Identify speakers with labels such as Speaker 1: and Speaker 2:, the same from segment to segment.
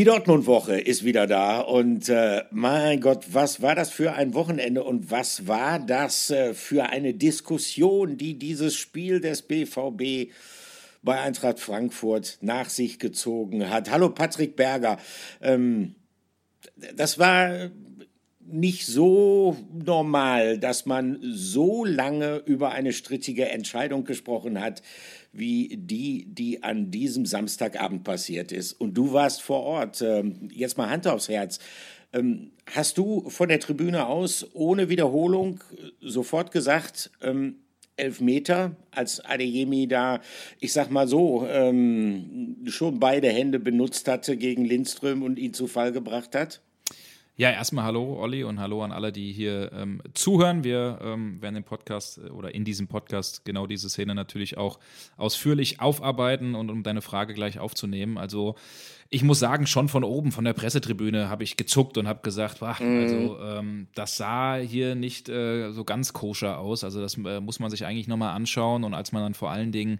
Speaker 1: Die Dortmund-Woche ist wieder da und äh, mein Gott, was war das für ein Wochenende und was war das äh, für eine Diskussion, die dieses Spiel des BVB bei Eintracht Frankfurt nach sich gezogen hat. Hallo Patrick Berger. Ähm, das war nicht so normal, dass man so lange über eine strittige Entscheidung gesprochen hat, wie die, die an diesem Samstagabend passiert ist. Und du warst vor Ort. Ähm, jetzt mal Hand aufs Herz. Ähm, hast du von der Tribüne aus ohne Wiederholung sofort gesagt, ähm, elf Meter, als Adeyemi da, ich sag mal so, schon beide Hände benutzt hatte gegen Lindström und ihn zu Fall gebracht hat?
Speaker 2: Ja, erstmal hallo Olli und hallo an alle, die hier ähm, zuhören. Wir ähm, werden im Podcast äh, oder in diesem Podcast genau diese Szene natürlich auch ausführlich aufarbeiten und um deine Frage gleich aufzunehmen. Also ich muss sagen, schon von oben, von der Pressetribüne, habe ich gezuckt und habe gesagt, wach, mhm. also ähm, das sah hier nicht äh, so ganz koscher aus. Also das äh, muss man sich eigentlich nochmal anschauen. Und als man dann vor allen Dingen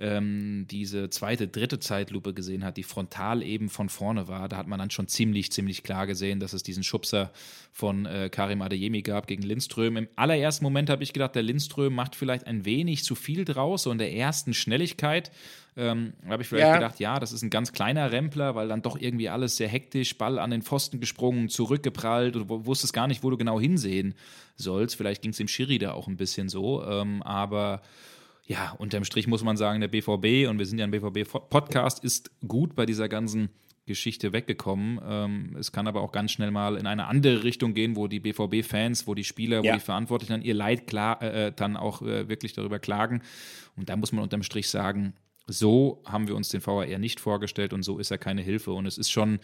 Speaker 2: ähm, diese zweite, dritte Zeitlupe gesehen hat, die frontal eben von vorne war, da hat man dann schon ziemlich, ziemlich klar gesehen, dass es diesen Schubser von äh, Karim Adeyemi gab gegen Lindström. Im allerersten Moment habe ich gedacht, der Lindström macht vielleicht ein wenig zu viel draus, so in der ersten Schnelligkeit. Ähm, habe ich vielleicht ja. gedacht, ja, das ist ein ganz kleiner Rempler, weil dann doch irgendwie alles sehr hektisch, Ball an den Pfosten gesprungen, zurückgeprallt und wusstest gar nicht, wo du genau hinsehen sollst. Vielleicht ging es dem Schiri da auch ein bisschen so, ähm, aber ja, unterm Strich muss man sagen, der BVB, und wir sind ja ein BVB-Podcast, ist gut bei dieser ganzen Geschichte weggekommen. Ähm, es kann aber auch ganz schnell mal in eine andere Richtung gehen, wo die BVB-Fans, wo die Spieler, ja. wo die Verantwortlichen dann ihr Leid klar, äh, äh, dann auch äh, wirklich darüber klagen. Und da muss man unterm Strich sagen, so haben wir uns den VAR nicht vorgestellt und so ist er keine Hilfe. Und es ist schon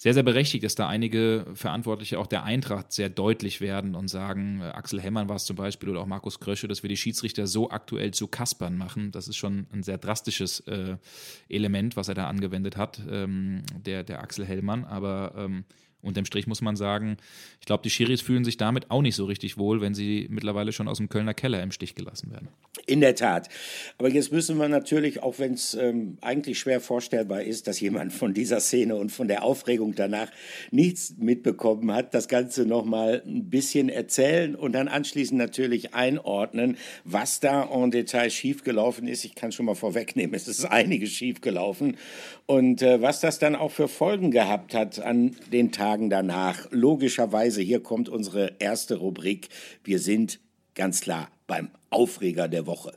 Speaker 2: sehr, sehr berechtigt, dass da einige Verantwortliche auch der Eintracht sehr deutlich werden und sagen, äh, Axel Hemmern war es zum Beispiel oder auch Markus Krösche, dass wir die Schiedsrichter so aktuell zu Kaspern machen. Das ist schon ein sehr drastisches äh, Element, was er da angewendet hat, ähm, der, der Axel Hellmann. Aber ähm, Unterm Strich muss man sagen, ich glaube, die Schiris fühlen sich damit auch nicht so richtig wohl, wenn sie mittlerweile schon aus dem Kölner Keller im Stich gelassen werden.
Speaker 1: In der Tat. Aber jetzt müssen wir natürlich, auch wenn es ähm, eigentlich schwer vorstellbar ist, dass jemand von dieser Szene und von der Aufregung danach nichts mitbekommen hat, das Ganze nochmal ein bisschen erzählen und dann anschließend natürlich einordnen, was da en Detail schiefgelaufen ist. Ich kann schon mal vorwegnehmen, es ist einiges schiefgelaufen. Und äh, was das dann auch für Folgen gehabt hat an den Tagen, Tagen danach. Logischerweise, hier kommt unsere erste Rubrik. Wir sind ganz klar beim Aufreger der Woche.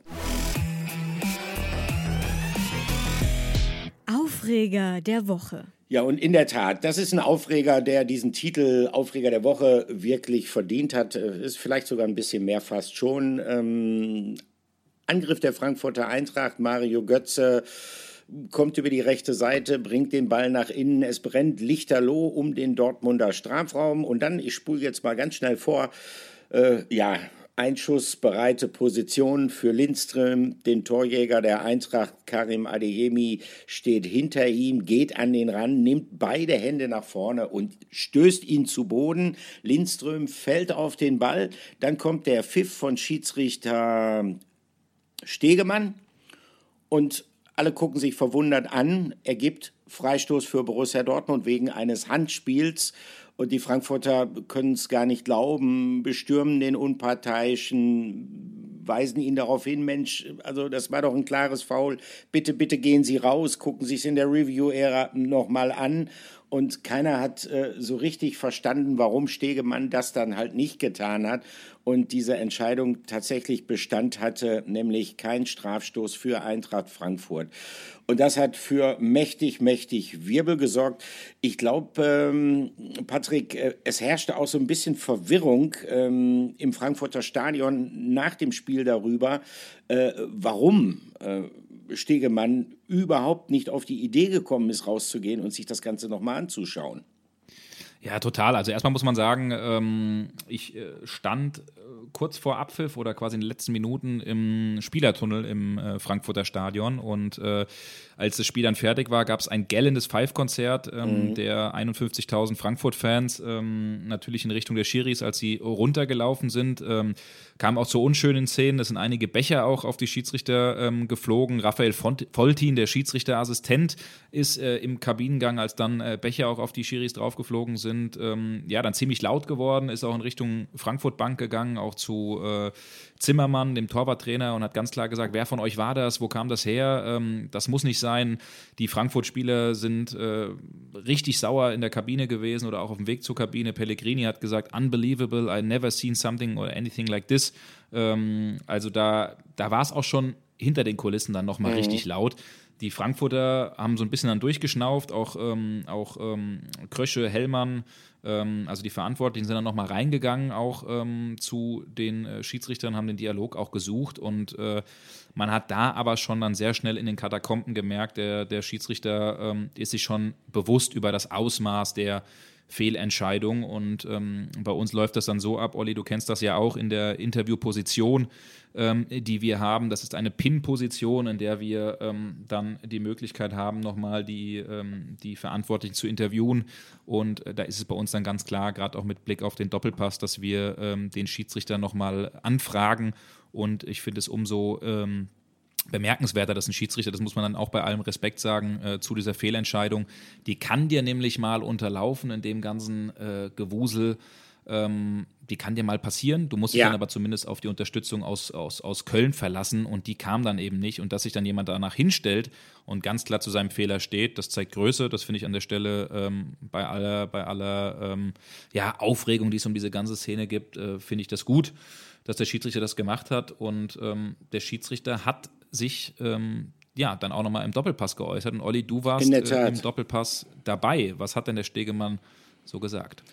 Speaker 3: Aufreger der Woche.
Speaker 1: Ja, und in der Tat, das ist ein Aufreger, der diesen Titel Aufreger der Woche wirklich verdient hat. Ist vielleicht sogar ein bisschen mehr fast schon. Ähm, Angriff der Frankfurter Eintracht, Mario Götze kommt über die rechte Seite, bringt den Ball nach innen. Es brennt lichterloh um den Dortmunder Strafraum. Und dann, ich spule jetzt mal ganz schnell vor, äh, ja, einschussbereite Position für Lindström, den Torjäger der Eintracht Karim Adeyemi steht hinter ihm, geht an den Rand, nimmt beide Hände nach vorne und stößt ihn zu Boden. Lindström fällt auf den Ball, dann kommt der Pfiff von Schiedsrichter Stegemann und alle gucken sich verwundert an. Er gibt Freistoß für Borussia Dortmund wegen eines Handspiels. Und die Frankfurter können es gar nicht glauben, bestürmen den Unparteiischen, weisen ihn darauf hin, Mensch, also das war doch ein klares Foul, bitte, bitte gehen Sie raus, gucken Sie es in der Review-Ära nochmal an. Und keiner hat äh, so richtig verstanden, warum Stegemann das dann halt nicht getan hat und diese Entscheidung tatsächlich Bestand hatte, nämlich kein Strafstoß für Eintracht Frankfurt. Und das hat für mächtig, mächtig Wirbel gesorgt. Ich glaube, ähm, Patrick, äh, es herrschte auch so ein bisschen Verwirrung ähm, im Frankfurter Stadion nach dem Spiel darüber, äh, warum äh, Stegemann überhaupt nicht auf die Idee gekommen ist, rauszugehen und sich das Ganze nochmal anzuschauen.
Speaker 2: Ja, total. Also erstmal muss man sagen, ähm, ich äh, stand äh, kurz vor Abpfiff oder quasi in den letzten Minuten im Spielertunnel im äh, Frankfurter Stadion und äh, als das Spiel dann fertig war, gab es ein gellendes Five-Konzert ähm, mhm. der 51.000 Frankfurt-Fans ähm, natürlich in Richtung der Schiris, als sie runtergelaufen sind. Ähm, kam auch zu unschönen Szenen. Es sind einige Becher auch auf die Schiedsrichter ähm, geflogen. Raphael Foltin, der Schiedsrichterassistent, ist äh, im Kabinengang, als dann äh, Becher auch auf die Schiris draufgeflogen sind, ähm, ja, dann ziemlich laut geworden, ist auch in Richtung Frankfurt Bank gegangen, auch zu äh, Zimmermann, dem Torwarttrainer, und hat ganz klar gesagt, wer von euch war das, wo kam das her? Ähm, das muss nicht sein. Die Frankfurt-Spieler sind äh, richtig sauer in der Kabine gewesen oder auch auf dem Weg zur Kabine. Pellegrini hat gesagt, unbelievable, I never seen something or anything like this. Ähm, also da, da war es auch schon hinter den Kulissen dann nochmal mhm. richtig laut. Die Frankfurter haben so ein bisschen dann durchgeschnauft, auch, ähm, auch ähm, Krösche, Hellmann, ähm, also die Verantwortlichen sind dann nochmal reingegangen, auch ähm, zu den äh, Schiedsrichtern, haben den Dialog auch gesucht und äh, man hat da aber schon dann sehr schnell in den Katakomben gemerkt, der, der Schiedsrichter ähm, ist sich schon bewusst über das Ausmaß der Fehlentscheidung. Und ähm, bei uns läuft das dann so ab, Olli, du kennst das ja auch in der Interviewposition, ähm, die wir haben. Das ist eine Pin-Position, in der wir ähm, dann die Möglichkeit haben, nochmal die, ähm, die Verantwortlichen zu interviewen. Und äh, da ist es bei uns dann ganz klar, gerade auch mit Blick auf den Doppelpass, dass wir ähm, den Schiedsrichter nochmal anfragen. Und ich finde es umso ähm, bemerkenswerter, dass ein Schiedsrichter, das muss man dann auch bei allem Respekt sagen, äh, zu dieser Fehlentscheidung, die kann dir nämlich mal unterlaufen in dem ganzen äh, Gewusel. Ähm, die kann dir mal passieren. Du musst dich dann aber zumindest auf die Unterstützung aus, aus, aus Köln verlassen und die kam dann eben nicht. Und dass sich dann jemand danach hinstellt und ganz klar zu seinem Fehler steht, das zeigt Größe. Das finde ich an der Stelle ähm, bei aller, bei aller ähm, ja, Aufregung, die es um diese ganze Szene gibt, äh, finde ich das gut, dass der Schiedsrichter das gemacht hat. Und ähm, der Schiedsrichter hat sich ähm, ja dann auch nochmal im Doppelpass geäußert. Und Olli, du warst äh, im Doppelpass dabei. Was hat denn der Stegemann so gesagt?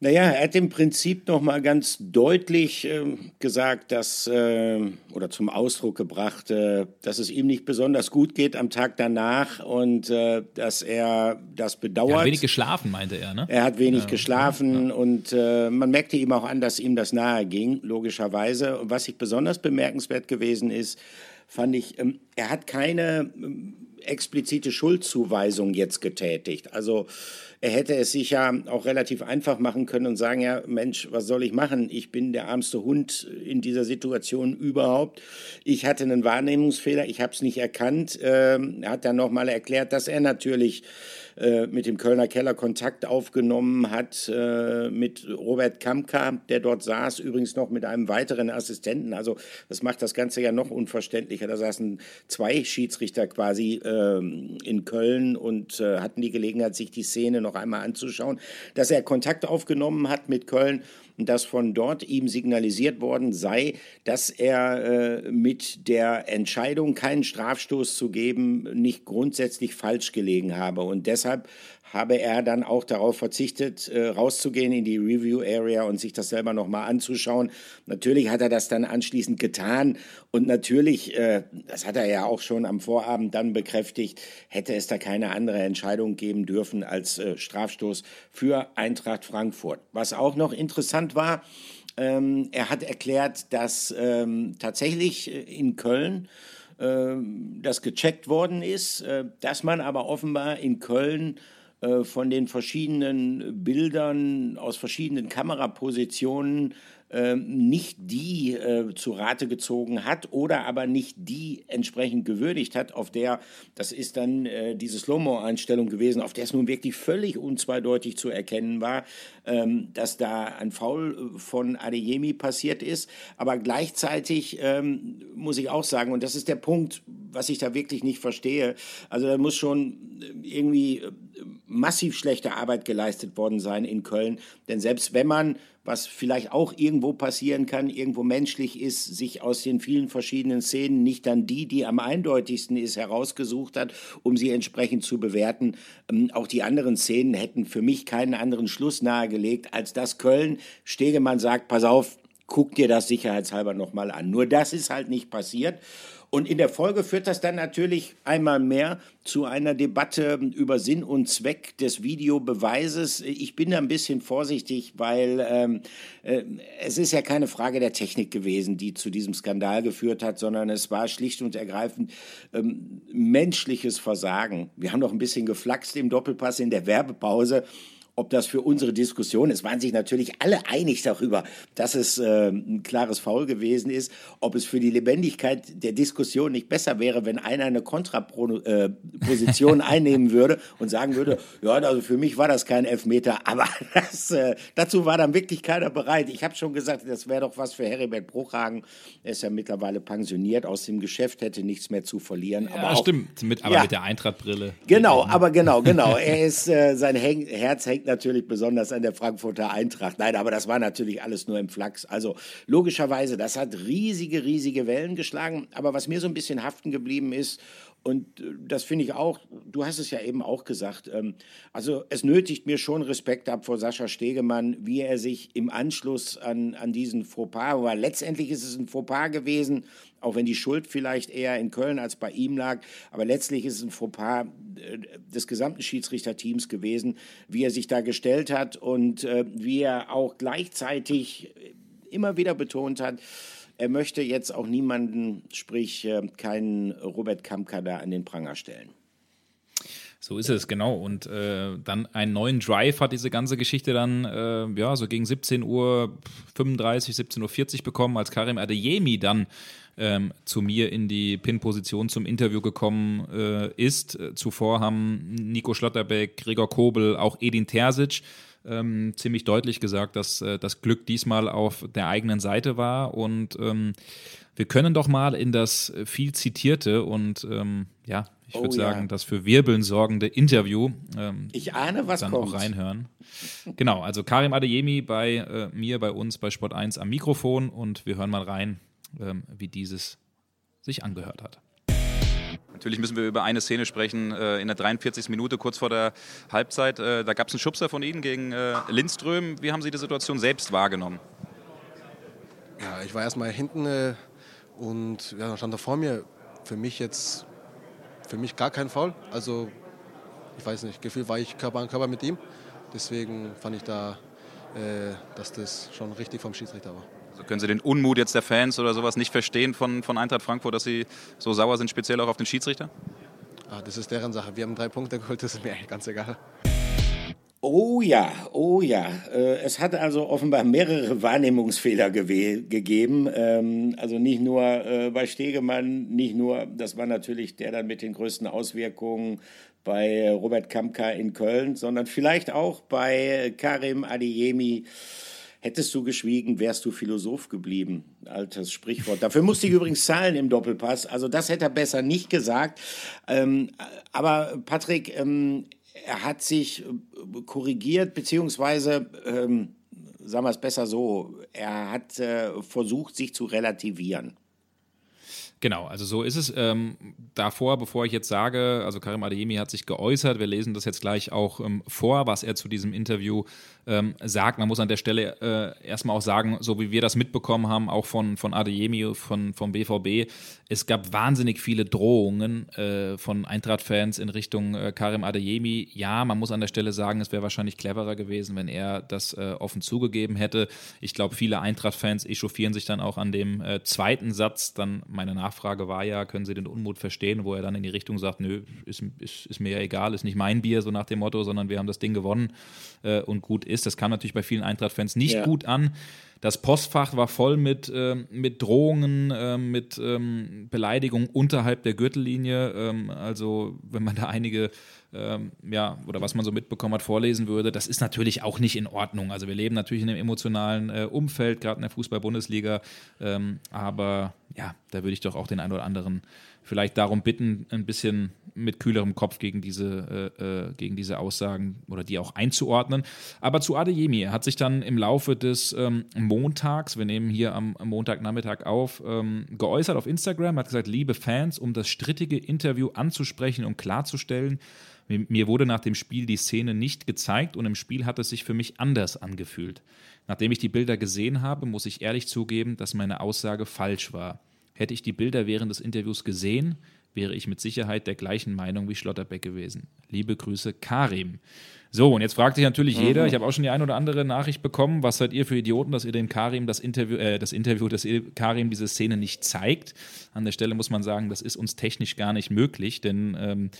Speaker 1: Naja, er hat im Prinzip nochmal ganz deutlich äh, gesagt, dass, äh, oder zum Ausdruck gebracht, äh, dass es ihm nicht besonders gut geht am Tag danach und äh, dass er das bedauert. Er
Speaker 2: hat wenig geschlafen, meinte er, ne?
Speaker 1: Er hat wenig ja, geschlafen ja. und äh, man merkte ihm auch an, dass ihm das nahe ging, logischerweise. Und was ich besonders bemerkenswert gewesen ist, fand ich, ähm, er hat keine ähm, explizite Schuldzuweisung jetzt getätigt. Also er hätte es sich ja auch relativ einfach machen können und sagen, ja, Mensch, was soll ich machen? Ich bin der armste Hund in dieser Situation überhaupt. Ich hatte einen Wahrnehmungsfehler, ich habe es nicht erkannt. Ähm, er hat dann nochmal erklärt, dass er natürlich äh, mit dem Kölner Keller Kontakt aufgenommen hat, äh, mit Robert Kamka, der dort saß, übrigens noch mit einem weiteren Assistenten. Also das macht das Ganze ja noch unverständlicher. Da saßen zwei Schiedsrichter quasi äh, in Köln und äh, hatten die Gelegenheit, sich die Szene noch einmal anzuschauen. Dass er Kontakt aufgenommen hat mit Köln dass von dort ihm signalisiert worden sei, dass er äh, mit der Entscheidung, keinen Strafstoß zu geben, nicht grundsätzlich falsch gelegen habe. Und deshalb habe er dann auch darauf verzichtet, äh, rauszugehen in die Review Area und sich das selber nochmal anzuschauen. Natürlich hat er das dann anschließend getan und natürlich, äh, das hat er ja auch schon am Vorabend dann bekräftigt, hätte es da keine andere Entscheidung geben dürfen als äh, Strafstoß für Eintracht Frankfurt. Was auch noch interessant war, ähm, er hat erklärt, dass ähm, tatsächlich äh, in Köln ähm, das gecheckt worden ist, äh, dass man aber offenbar in Köln von den verschiedenen Bildern aus verschiedenen Kamerapositionen nicht die äh, zu Rate gezogen hat oder aber nicht die entsprechend gewürdigt hat, auf der, das ist dann äh, diese Slow-Mo-Einstellung gewesen, auf der es nun wirklich völlig unzweideutig zu erkennen war, ähm, dass da ein Foul von Adeyemi passiert ist. Aber gleichzeitig ähm, muss ich auch sagen, und das ist der Punkt, was ich da wirklich nicht verstehe, also da muss schon irgendwie äh, massiv schlechte Arbeit geleistet worden sein in Köln. Denn selbst wenn man was vielleicht auch irgendwo passieren kann, irgendwo menschlich ist, sich aus den vielen verschiedenen Szenen nicht dann die, die am eindeutigsten ist, herausgesucht hat, um sie entsprechend zu bewerten. Ähm, auch die anderen Szenen hätten für mich keinen anderen Schluss nahegelegt, als dass Köln, Stegemann sagt, pass auf, guck dir das sicherheitshalber nochmal an. Nur das ist halt nicht passiert. Und in der Folge führt das dann natürlich einmal mehr zu einer Debatte über Sinn und Zweck des Videobeweises. Ich bin da ein bisschen vorsichtig, weil ähm, äh, es ist ja keine Frage der Technik gewesen, die zu diesem Skandal geführt hat, sondern es war schlicht und ergreifend ähm, menschliches Versagen. Wir haben noch ein bisschen geflaxt im Doppelpass in der Werbepause ob das für unsere Diskussion, es waren sich natürlich alle einig darüber, dass es äh, ein klares Foul gewesen ist, ob es für die Lebendigkeit der Diskussion nicht besser wäre, wenn einer eine Kontraposition äh, einnehmen würde und sagen würde, ja, also für mich war das kein Elfmeter, aber das, äh, dazu war dann wirklich keiner bereit. Ich habe schon gesagt, das wäre doch was für Heribert Bruchhagen. Er ist ja mittlerweile pensioniert aus dem Geschäft, hätte nichts mehr zu verlieren.
Speaker 2: Ja, aber auch, stimmt, mit, aber ja, mit der Eintrachtbrille.
Speaker 1: Genau, aber genau, genau. Er ist, äh, sein Herz hängt natürlich besonders an der Frankfurter Eintracht. Nein, aber das war natürlich alles nur im Flachs. Also logischerweise, das hat riesige, riesige Wellen geschlagen. Aber was mir so ein bisschen haften geblieben ist, und äh, das finde ich auch, du hast es ja eben auch gesagt, ähm, also es nötigt mir schon Respekt ab vor Sascha Stegemann, wie er sich im Anschluss an, an diesen Fauxpas, weil letztendlich ist es ein Fauxpas gewesen, auch wenn die Schuld vielleicht eher in Köln als bei ihm lag, aber letztlich ist es ein Fauxpas äh, des gesamten Schiedsrichterteams gewesen, wie er sich da gestellt hat und äh, wie er auch gleichzeitig immer wieder betont hat, er möchte jetzt auch niemanden, sprich äh, keinen Robert Kamka da an den Pranger stellen.
Speaker 2: So ist es, genau. Und äh, dann einen neuen Drive hat diese ganze Geschichte dann, äh, ja, so gegen 17 Uhr 35, 17.40 Uhr bekommen, als Karim Adeyemi dann ähm, zu mir in die Pin-Position zum Interview gekommen äh, ist. Zuvor haben Nico Schlotterbeck, Gregor Kobel, auch Edin Terzic ähm, ziemlich deutlich gesagt, dass äh, das Glück diesmal auf der eigenen Seite war. Und ähm, wir können doch mal in das viel zitierte und ähm, ja, ich würde oh, sagen, ja. das für Wirbeln sorgende Interview.
Speaker 1: Ähm, ich ahne, was
Speaker 2: dann
Speaker 1: kommt.
Speaker 2: auch reinhören. genau, also Karim Adeyemi bei äh, mir, bei uns, bei Sport 1 am Mikrofon und wir hören mal rein, ähm, wie dieses sich angehört hat.
Speaker 4: Natürlich müssen wir über eine Szene sprechen, äh, in der 43. Minute, kurz vor der Halbzeit. Äh, da gab es einen Schubser von Ihnen gegen äh, Lindström. Wie haben Sie die Situation selbst wahrgenommen?
Speaker 5: Ja, ich war erstmal hinten und ja, stand er vor mir. Für mich jetzt, für mich gar kein Foul. Also, ich weiß nicht, Gefühl war ich Körper an Körper mit ihm. Deswegen fand ich da, dass das schon richtig vom Schiedsrichter war.
Speaker 4: Also können Sie den Unmut jetzt der Fans oder sowas nicht verstehen von, von Eintracht Frankfurt, dass sie so sauer sind, speziell auch auf den Schiedsrichter?
Speaker 5: Ah, das ist deren Sache. Wir haben drei Punkte geholt, das ist mir eigentlich ganz egal.
Speaker 1: Oh ja, oh ja. Äh, es hat also offenbar mehrere Wahrnehmungsfehler gegeben. Ähm, also nicht nur äh, bei Stegemann, nicht nur, das war natürlich der dann mit den größten Auswirkungen bei Robert Kamka in Köln, sondern vielleicht auch bei Karim Adeyemi Hättest du geschwiegen, wärst du Philosoph geblieben. Altes Sprichwort. Dafür musste ich übrigens zahlen im Doppelpass. Also das hätte er besser nicht gesagt. Ähm, aber Patrick, ähm, er hat sich äh, korrigiert, beziehungsweise, ähm, sagen wir es besser so, er hat äh, versucht, sich zu relativieren.
Speaker 2: Genau, also so ist es. Ähm, davor, bevor ich jetzt sage, also Karim Adeyemi hat sich geäußert, wir lesen das jetzt gleich auch ähm, vor, was er zu diesem Interview ähm, sagt. Man muss an der Stelle äh, erstmal auch sagen, so wie wir das mitbekommen haben, auch von, von Adeyemi, von, vom BVB, es gab wahnsinnig viele Drohungen äh, von Eintracht-Fans in Richtung äh, Karim Adeyemi. Ja, man muss an der Stelle sagen, es wäre wahrscheinlich cleverer gewesen, wenn er das äh, offen zugegeben hätte. Ich glaube, viele Eintracht-Fans echauffieren sich dann auch an dem äh, zweiten Satz. Dann meine Nachfrage war ja, können Sie den Unmut verstehen, wo er dann in die Richtung sagt, nö, ist, ist, ist mir ja egal, ist nicht mein Bier, so nach dem Motto, sondern wir haben das Ding gewonnen äh, und gut ist. Das kam natürlich bei vielen Eintracht-Fans nicht ja. gut an. Das Postfach war voll mit, äh, mit Drohungen, äh, mit ähm, Beleidigungen unterhalb der Gürtellinie. Ähm, also, wenn man da einige, ähm, ja, oder was man so mitbekommen hat, vorlesen würde, das ist natürlich auch nicht in Ordnung. Also, wir leben natürlich in einem emotionalen äh, Umfeld, gerade in der Fußball-Bundesliga. Ähm, aber ja, da würde ich doch auch den einen oder anderen vielleicht darum bitten, ein bisschen mit kühlerem Kopf gegen diese, äh, äh, gegen diese Aussagen oder die auch einzuordnen. Aber zu Adeyemi, er hat sich dann im Laufe des ähm, Montags, wir nehmen hier am, Montagnachmittag auf, ähm, geäußert auf Instagram, hat gesagt, liebe Fans, um das strittige Interview anzusprechen und klarzustellen, mir wurde nach dem Spiel die Szene nicht gezeigt und im Spiel hat es sich für mich anders angefühlt. Nachdem ich die Bilder gesehen habe, muss ich ehrlich zugeben, dass meine Aussage falsch war. Hätte ich die Bilder während des Interviews gesehen, wäre ich mit Sicherheit der gleichen Meinung wie Schlotterbeck gewesen. Liebe Grüße, Karim. So, und jetzt fragt sich natürlich mhm. jeder, ich habe auch schon die ein oder andere Nachricht bekommen, was seid ihr für Idioten, dass ihr dem Karim das Interview, äh, das Interview, dass ihr Karim diese Szene nicht zeigt. An der Stelle muss man sagen, das ist uns technisch gar nicht möglich, denn ähm,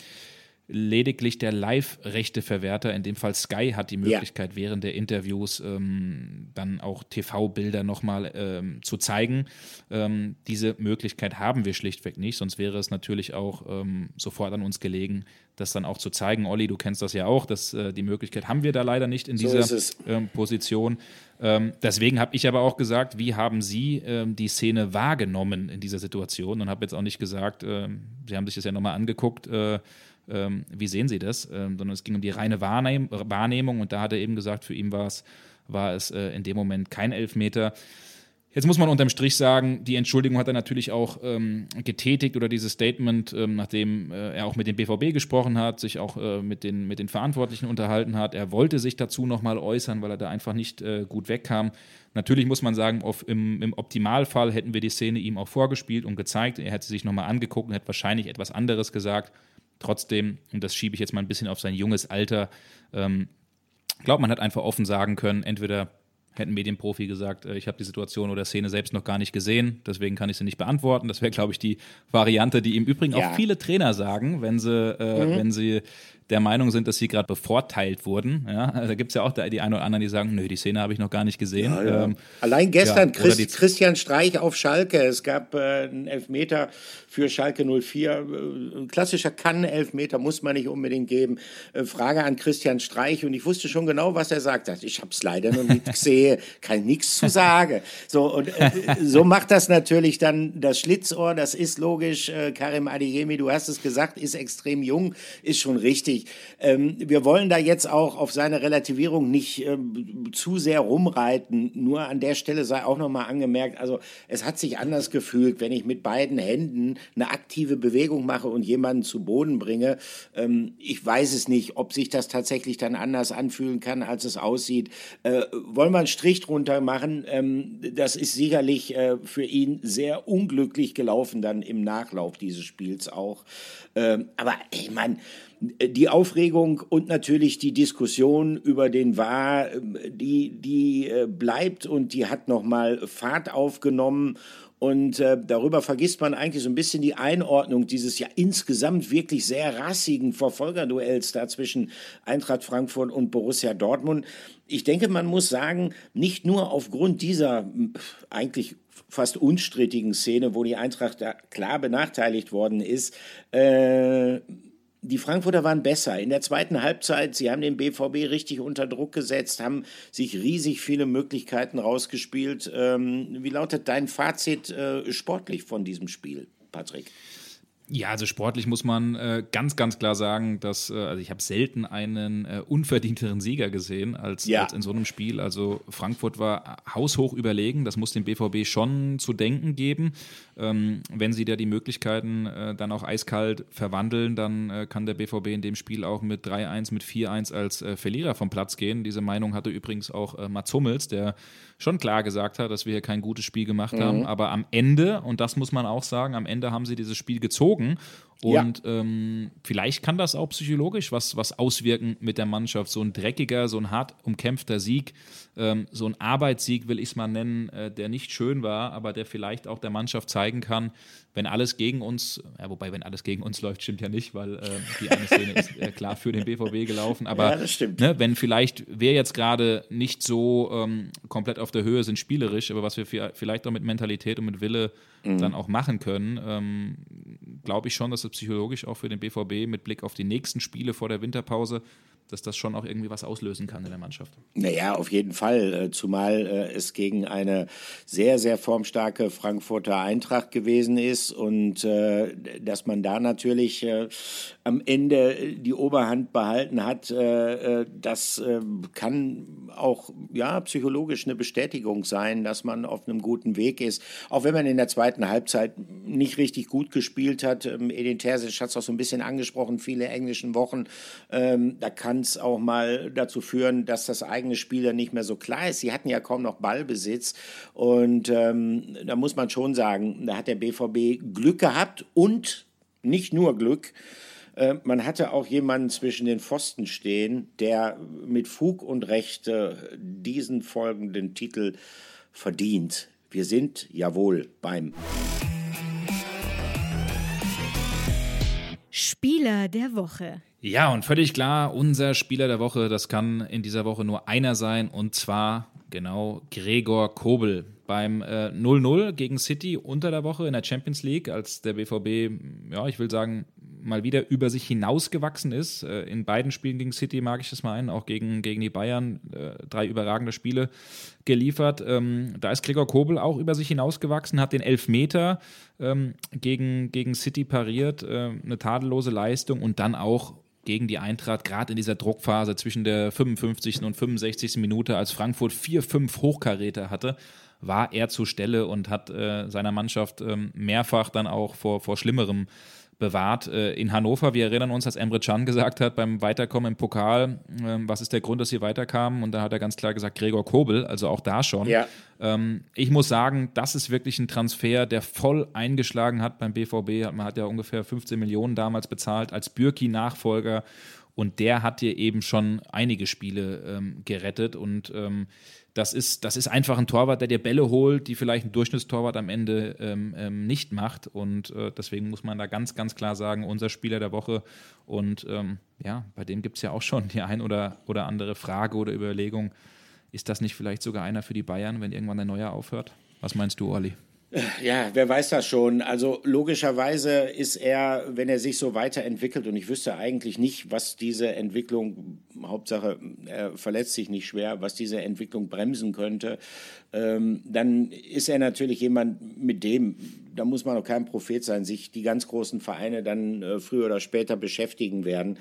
Speaker 2: lediglich der Live-Rechteverwerter, in dem Fall Sky, hat die Möglichkeit, ja. während der Interviews ähm, dann auch TV-Bilder nochmal ähm, zu zeigen. Ähm, diese Möglichkeit haben wir schlichtweg nicht, sonst wäre es natürlich auch ähm, sofort an uns gelegen, das dann auch zu zeigen. Olli, du kennst das ja auch, dass äh, die Möglichkeit haben wir da leider nicht in so dieser ähm, Position. Ähm, deswegen habe ich aber auch gesagt, wie haben Sie die Szene wahrgenommen in dieser Situation und habe jetzt auch nicht gesagt, Sie haben sich das ja nochmal angeguckt, äh, ähm, wie sehen Sie das? Ähm, sondern es ging um die reine Wahrnehm Wahrnehmung und da hat er eben gesagt, für ihn war es, war es äh, in dem Moment kein Elfmeter. Jetzt muss man unterm Strich sagen, die Entschuldigung hat er natürlich auch ähm, getätigt oder dieses Statement, ähm, nachdem äh, er auch mit dem BVB gesprochen hat, sich auch äh, mit, den, mit den Verantwortlichen unterhalten hat. Er wollte sich dazu nochmal äußern, weil er da einfach nicht äh, gut wegkam. Natürlich muss man sagen, auf, im, im, Optimalfall hätten wir die Szene ihm auch vorgespielt und gezeigt. Er hätte sich nochmal angeguckt und hätte wahrscheinlich etwas anderes gesagt. Trotzdem, und das schiebe ich jetzt mal ein bisschen auf sein junges Alter, ähm, glaube, man hat einfach offen sagen können, entweder hätte ein Medienprofi gesagt, äh, ich habe die Situation oder Szene selbst noch gar nicht gesehen, deswegen kann ich sie nicht beantworten. Das wäre, glaube ich, die Variante, die im Übrigen ja. auch viele Trainer sagen, wenn sie, äh, mhm. wenn sie der Meinung sind, dass sie gerade bevorteilt wurden. Ja, also da gibt es ja auch die einen oder anderen, die sagen, nö, die Szene habe ich noch gar nicht gesehen. Ja, ja.
Speaker 1: Ähm, Allein gestern Christ, Christian Streich auf Schalke. Es gab äh, einen Elfmeter für Schalke 04. Äh, ein klassischer Kann-Elfmeter muss man nicht unbedingt geben. Äh, Frage an Christian Streich und ich wusste schon genau, was er sagt. Ich habe es leider noch nicht gesehen, kann nichts zu sagen. So, und äh, so macht das natürlich dann das Schlitzohr. Das ist logisch. Äh, Karim Adeyemi, du hast es gesagt, ist extrem jung, ist schon richtig wichtig. Ähm, wir wollen da jetzt auch auf seine Relativierung nicht ähm, zu sehr rumreiten. Nur an der Stelle sei auch nochmal angemerkt, also es hat sich anders gefühlt, wenn ich mit beiden Händen eine aktive Bewegung mache und jemanden zu Boden bringe. Ähm, ich weiß es nicht, ob sich das tatsächlich dann anders anfühlen kann, als es aussieht. Äh, wollen wir einen Strich drunter machen? Ähm, das ist sicherlich äh, für ihn sehr unglücklich gelaufen dann im Nachlauf dieses Spiels auch. Ähm, aber ich meine, die Aufregung und natürlich die Diskussion über den War, die, die äh, bleibt und die hat nochmal Fahrt aufgenommen. Und äh, darüber vergisst man eigentlich so ein bisschen die Einordnung dieses ja insgesamt wirklich sehr rassigen Verfolgerduells da zwischen Eintracht Frankfurt und Borussia Dortmund. Ich denke, man muss sagen, nicht nur aufgrund dieser eigentlich fast unstrittigen Szene, wo die Eintracht da klar benachteiligt worden ist, äh, die Frankfurter waren besser. In der zweiten Halbzeit, sie haben den BVB richtig unter Druck gesetzt, haben sich riesig viele Möglichkeiten rausgespielt. Ähm, wie lautet dein Fazit äh, sportlich von diesem Spiel, Patrick?
Speaker 2: Ja, also sportlich muss man äh, ganz, ganz klar sagen, dass äh, also ich habe selten einen äh, unverdienteren Sieger gesehen als, ja. als, in so einem Spiel. Also Frankfurt war haushoch überlegen, das muss dem BVB schon zu denken geben. Ähm, wenn sie da die Möglichkeiten äh, dann auch eiskalt verwandeln, dann äh, kann der BVB in dem Spiel auch mit 3-1, mit 4-1 als äh, Verlierer vom Platz gehen. Diese Meinung hatte übrigens auch äh, Mats Hummels, der schon klar gesagt hat, dass wir hier kein gutes Spiel gemacht mhm. haben. Aber am Ende, und das muss man auch sagen, am Ende haben sie dieses Spiel gezogen. Und ja. ähm, vielleicht kann das auch psychologisch was, was auswirken mit der Mannschaft. So ein dreckiger, so ein hart umkämpfter Sieg, ähm, so ein Arbeitssieg will ich es mal nennen, äh, der nicht schön war, aber der vielleicht auch der Mannschaft zeigen kann, wenn alles gegen uns, ja, wobei, wenn alles gegen uns läuft, stimmt ja nicht, weil äh, die eine Szene ist äh, klar für den BVB gelaufen. Aber ja, ne, wenn vielleicht wir jetzt gerade nicht so ähm, komplett auf der Höhe sind spielerisch, aber was wir vielleicht auch mit Mentalität und mit Wille mhm. dann auch machen können, ähm, glaube ich schon, dass es psychologisch auch für den BVB mit Blick auf die nächsten Spiele vor der Winterpause dass das schon auch irgendwie was auslösen kann in der Mannschaft.
Speaker 1: Naja, auf jeden Fall. Äh, zumal äh, es gegen eine sehr, sehr formstarke Frankfurter Eintracht gewesen ist und äh, dass man da natürlich am Ende die Oberhand behalten hat, das kann auch ja, psychologisch eine Bestätigung sein, dass man auf einem guten Weg ist. Auch wenn man in der zweiten Halbzeit nicht richtig gut gespielt hat. Ähm, Edin Terzic hat es auch so ein bisschen angesprochen, viele englischen Wochen. Ähm, da kann es auch mal dazu führen, dass das eigene Spiel dann nicht mehr so klar ist. Sie hatten ja kaum noch Ballbesitz. Und ähm, da muss man schon sagen, da hat der BVB Glück gehabt und nicht nur Glück. Äh, man hatte auch jemanden zwischen den Pfosten stehen, der mit Fug und Recht äh, diesen folgenden Titel verdient. Wir sind jawohl beim
Speaker 3: Spieler der Woche.
Speaker 2: Ja, und völlig klar, unser Spieler der Woche, das kann in dieser Woche nur einer sein, und zwar genau Gregor Kobel beim 0-0 äh, gegen City unter der Woche in der Champions League, als der BVB, ja, ich will sagen, mal wieder über sich hinausgewachsen ist. Äh, in beiden Spielen gegen City mag ich das mal ein, auch gegen, gegen die Bayern, äh, drei überragende Spiele geliefert. Ähm, da ist Gregor Kobel auch über sich hinausgewachsen, hat den Elfmeter ähm, gegen, gegen City pariert, äh, eine tadellose Leistung und dann auch gegen die Eintracht, gerade in dieser Druckphase zwischen der 55. und 65. Minute, als Frankfurt vier, fünf Hochkaräter hatte, war er zur Stelle und hat äh, seiner Mannschaft ähm, mehrfach dann auch vor, vor Schlimmerem bewahrt. Äh, in Hannover, wir erinnern uns, als Emre Can gesagt hat beim Weiterkommen im Pokal, ähm, was ist der Grund, dass sie weiterkamen? Und da hat er ganz klar gesagt, Gregor Kobel, also auch da schon. Ja. Ähm, ich muss sagen, das ist wirklich ein Transfer, der voll eingeschlagen hat beim BVB. Man hat ja ungefähr 15 Millionen damals bezahlt als Bürki-Nachfolger. Und der hat dir eben schon einige Spiele ähm, gerettet und ähm, das ist, das ist einfach ein Torwart, der dir Bälle holt, die vielleicht ein Durchschnittstorwart am Ende ähm, ähm, nicht macht. Und äh, deswegen muss man da ganz, ganz klar sagen, unser Spieler der Woche. Und ähm, ja, bei dem gibt es ja auch schon die ein oder, oder andere Frage oder Überlegung. Ist das nicht vielleicht sogar einer für die Bayern, wenn irgendwann der Neue aufhört? Was meinst du, Olli?
Speaker 1: Ja, wer weiß das schon. Also logischerweise ist er, wenn er sich so weiterentwickelt, und ich wüsste eigentlich nicht, was diese Entwicklung, Hauptsache er verletzt sich nicht schwer, was diese Entwicklung bremsen könnte, ähm, dann ist er natürlich jemand, mit dem da muss man auch kein Prophet sein, sich die ganz großen Vereine dann äh, früher oder später beschäftigen werden.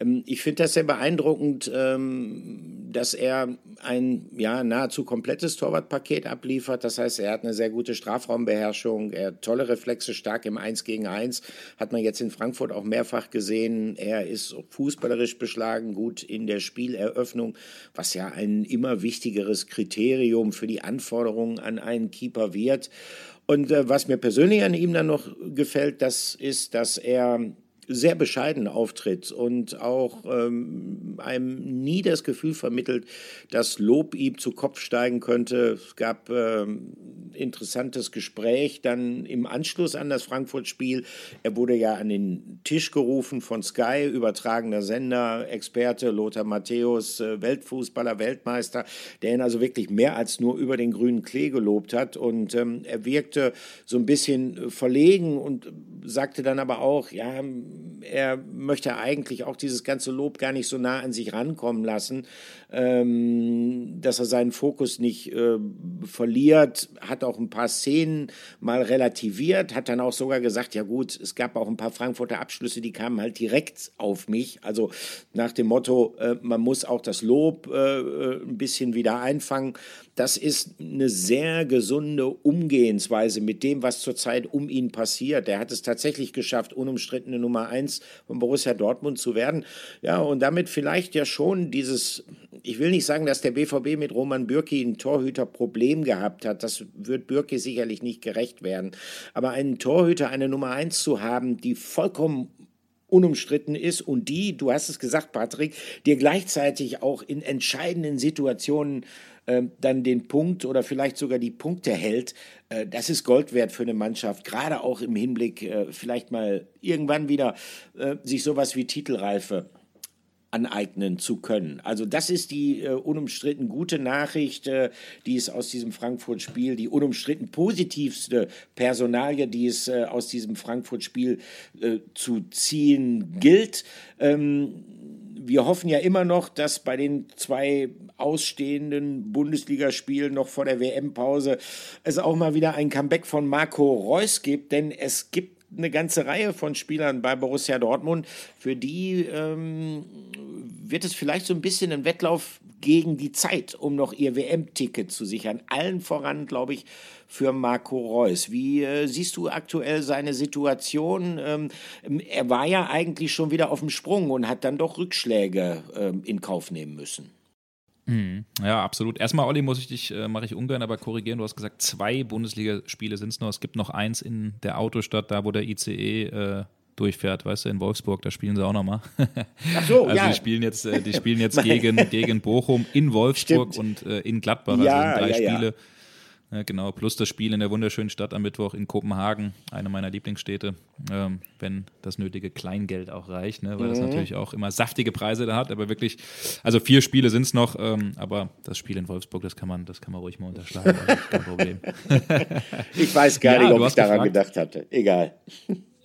Speaker 1: Ähm, ich finde das sehr beeindruckend, ähm, dass er ein ja, nahezu komplettes Torwartpaket abliefert. Das heißt, er hat eine sehr gute Strafraumbeherrschung, er hat tolle Reflexe, stark im 1 gegen 1. Hat man jetzt in Frankfurt auch mehrfach gesehen. Er ist fußballerisch beschlagen, gut in der Spieleröffnung, was ja ein immer wichtigeres Kriterium für die Anforderungen an einen Keeper wird. Und äh, was mir persönlich an ihm dann noch gefällt, das ist, dass er sehr bescheiden auftritt und auch ähm, einem nie das Gefühl vermittelt, dass Lob ihm zu Kopf steigen könnte. Es gab ähm, interessantes Gespräch dann im Anschluss an das Frankfurt-Spiel. Er wurde ja an den Tisch gerufen von Sky, übertragender Sender, Experte Lothar Matthäus, äh, Weltfußballer, Weltmeister, der ihn also wirklich mehr als nur über den grünen Klee gelobt hat. Und ähm, er wirkte so ein bisschen verlegen und sagte dann aber auch, ja, er möchte eigentlich auch dieses ganze Lob gar nicht so nah an sich rankommen lassen, ähm, dass er seinen Fokus nicht äh, verliert, hat auch ein paar Szenen mal relativiert, hat dann auch sogar gesagt, ja gut, es gab auch ein paar Frankfurter Abschlüsse, die kamen halt direkt auf mich, also nach dem Motto, äh, man muss auch das Lob äh, äh ein bisschen wieder einfangen. Das ist eine sehr gesunde Umgehensweise mit dem, was zurzeit um ihn passiert. Er hat es tatsächlich geschafft, unumstrittene Nummer eins von Borussia Dortmund zu werden. Ja, und damit vielleicht ja schon dieses, ich will nicht sagen, dass der BVB mit Roman Bürki ein Torhüterproblem gehabt hat. Das wird Bürki sicherlich nicht gerecht werden. Aber einen Torhüter, eine Nummer eins zu haben, die vollkommen unumstritten ist und die, du hast es gesagt, Patrick, dir gleichzeitig auch in entscheidenden Situationen äh, dann den Punkt oder vielleicht sogar die Punkte hält, äh, das ist Gold wert für eine Mannschaft, gerade auch im Hinblick äh, vielleicht mal irgendwann wieder äh, sich sowas wie Titelreife aneignen zu können. Also das ist die äh, unumstritten gute Nachricht, äh, die es aus diesem Frankfurt-Spiel, die unumstritten positivste Personalie, die es äh, aus diesem Frankfurt-Spiel zu ziehen gilt. Ähm, wir hoffen ja immer noch, dass bei den zwei ausstehenden Bundesligaspielen noch vor der WM-Pause es auch mal wieder ein Comeback von Marco Reus gibt, denn es gibt eine ganze Reihe von Spielern bei Borussia Dortmund, für die ähm, wird es vielleicht so ein bisschen ein Wettlauf gegen die Zeit, um noch ihr WM-Ticket zu sichern. Allen voran, glaube ich, für Marco Reus. Wie äh, siehst du aktuell seine Situation? Ähm, er war ja eigentlich schon wieder auf dem Sprung und hat dann doch Rückschläge ähm, in Kauf nehmen müssen.
Speaker 2: Mhm. Ja, absolut. Erstmal, Olli, muss ich dich, äh, mache ich ungern, aber korrigieren. Du hast gesagt, zwei Bundesligaspiele sind es nur. Es gibt noch eins in der Autostadt, da wo der ICE äh, durchfährt, weißt du, in Wolfsburg, da spielen sie auch nochmal. Ach so, also ja. die spielen jetzt, äh, die spielen jetzt gegen, gegen Bochum in Wolfsburg Stimmt. und äh, in Gladbach. Also ja, drei ja, Spiele. Ja. Ja, genau, plus das Spiel in der wunderschönen Stadt am Mittwoch in Kopenhagen, eine meiner Lieblingsstädte, ähm, wenn das nötige Kleingeld auch reicht, ne, weil mhm. das natürlich auch immer saftige Preise da hat, aber wirklich, also vier Spiele sind es noch, ähm, aber das Spiel in Wolfsburg, das kann man, das kann man ruhig mal unterschlagen, kein Problem.
Speaker 1: ich weiß gar ja, nicht, ob ich daran gefragt, gedacht hatte. Egal.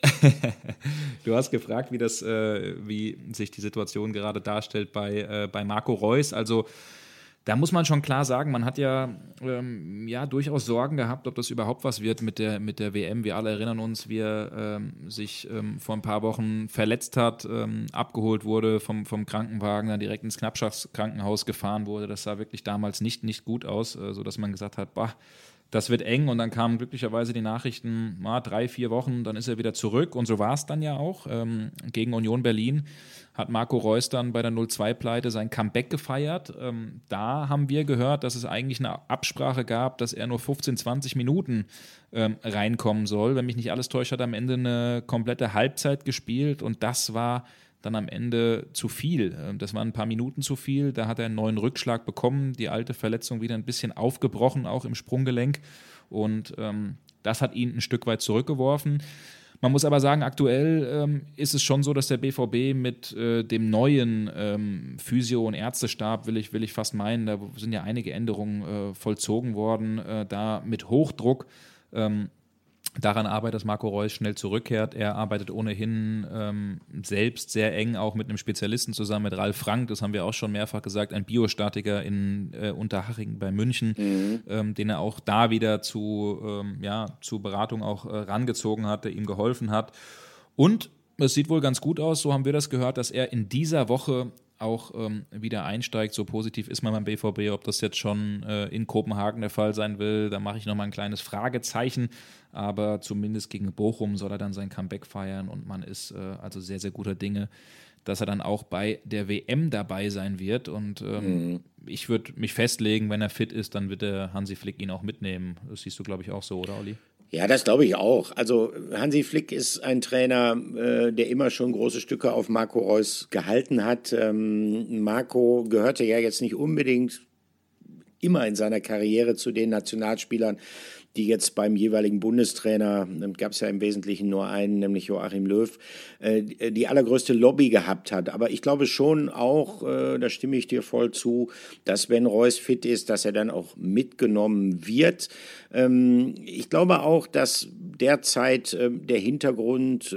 Speaker 2: du hast gefragt, wie das, äh, wie sich die Situation gerade darstellt bei, äh, bei Marco Reus. Also da muss man schon klar sagen, man hat ja, ähm, ja durchaus Sorgen gehabt, ob das überhaupt was wird mit der, mit der WM. Wir alle erinnern uns, wie er ähm, sich ähm, vor ein paar Wochen verletzt hat, ähm, abgeholt wurde vom, vom Krankenwagen, dann direkt ins Knappschaftskrankenhaus gefahren wurde. Das sah wirklich damals nicht, nicht gut aus, äh, sodass man gesagt hat, bah, das wird eng und dann kamen glücklicherweise die Nachrichten, mal drei, vier Wochen, dann ist er wieder zurück und so war es dann ja auch. Ähm, gegen Union Berlin hat Marco Reus dann bei der 0-2-Pleite sein Comeback gefeiert. Ähm, da haben wir gehört, dass es eigentlich eine Absprache gab, dass er nur 15, 20 Minuten ähm, reinkommen soll. Wenn mich nicht alles täuscht, hat er am Ende eine komplette Halbzeit gespielt und das war dann am Ende zu viel. Ähm, das waren ein paar Minuten zu viel. Da hat er einen neuen Rückschlag bekommen, die alte Verletzung wieder ein bisschen aufgebrochen, auch im Sprunggelenk. Und ähm, das hat ihn ein Stück weit zurückgeworfen. Man muss aber sagen, aktuell ähm, ist es schon so, dass der BVB mit äh, dem neuen ähm, Physio- und Ärztestab, will ich, will ich fast meinen, da sind ja einige Änderungen äh, vollzogen worden, äh, da mit Hochdruck ähm, daran arbeitet, dass Marco Reus schnell zurückkehrt. Er arbeitet ohnehin ähm, selbst sehr eng auch mit einem Spezialisten zusammen, mit Ralf Frank, das haben wir auch schon mehrfach gesagt, ein Biostatiker in äh, Unterhaching bei München, mhm. ähm, den er auch da wieder zu, ähm, ja, zu Beratung auch äh, rangezogen hatte, ihm geholfen hat. Und es sieht wohl ganz gut aus, so haben wir das gehört, dass er in dieser Woche auch ähm, wieder einsteigt. So positiv ist man beim BVB, ob das jetzt schon äh, in Kopenhagen der Fall sein will, da mache ich nochmal ein kleines Fragezeichen. Aber zumindest gegen Bochum soll er dann sein Comeback feiern und man ist äh, also sehr, sehr guter Dinge, dass er dann auch bei der WM dabei sein wird. Und ähm, mhm. ich würde mich festlegen, wenn er fit ist, dann wird der Hansi Flick ihn auch mitnehmen. Das siehst du, glaube ich, auch so, oder Olli?
Speaker 1: Ja, das glaube ich auch. Also Hansi Flick ist ein Trainer, äh, der immer schon große Stücke auf Marco Reus gehalten hat. Ähm, Marco gehörte ja jetzt nicht unbedingt immer in seiner Karriere zu den Nationalspielern, die jetzt beim jeweiligen Bundestrainer, gab es ja im Wesentlichen nur einen, nämlich Joachim Löw, äh, die allergrößte Lobby gehabt hat. Aber ich glaube schon auch, äh, da stimme ich dir voll zu, dass wenn Reus fit ist, dass er dann auch mitgenommen wird. Ähm, ich glaube auch, dass derzeit äh, der Hintergrund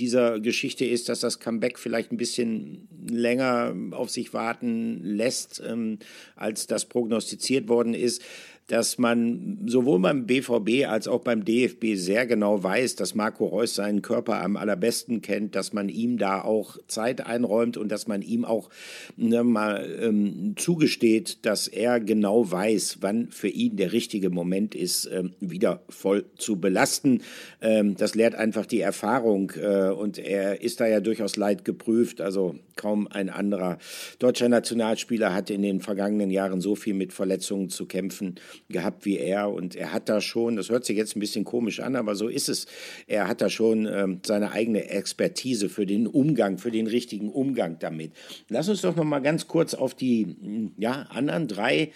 Speaker 1: dieser Geschichte ist, dass das Comeback vielleicht ein bisschen länger auf sich warten lässt, ähm, als das prognostiziert worden ist dass man sowohl beim BVB als auch beim DFB sehr genau weiß, dass Marco Reus seinen Körper am allerbesten kennt, dass man ihm da auch Zeit einräumt und dass man ihm auch ne, mal ähm, zugesteht, dass er genau weiß, wann für ihn der richtige Moment ist, ähm, wieder voll zu belasten. Ähm, das lehrt einfach die Erfahrung äh, und er ist da ja durchaus leid geprüft. Also kaum ein anderer deutscher Nationalspieler hat in den vergangenen Jahren so viel mit Verletzungen zu kämpfen gehabt wie er. Und er hat da schon, das hört sich jetzt ein bisschen komisch an, aber so ist es. Er hat da schon ähm, seine eigene Expertise für den Umgang, für den richtigen Umgang damit. Lass uns doch noch mal ganz kurz auf die ja, anderen drei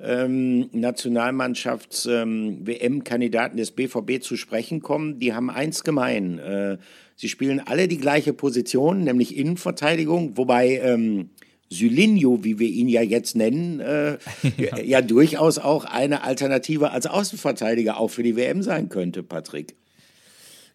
Speaker 1: ähm, Nationalmannschafts-WM-Kandidaten ähm, des BVB zu sprechen kommen. Die haben eins gemein. Äh, sie spielen alle die gleiche Position, nämlich Innenverteidigung, wobei ähm, Sylinho, wie wir ihn ja jetzt nennen, äh, ja. ja. durchaus auch eine Alternative als Außenverteidiger auch für die WM sein könnte, Patrick.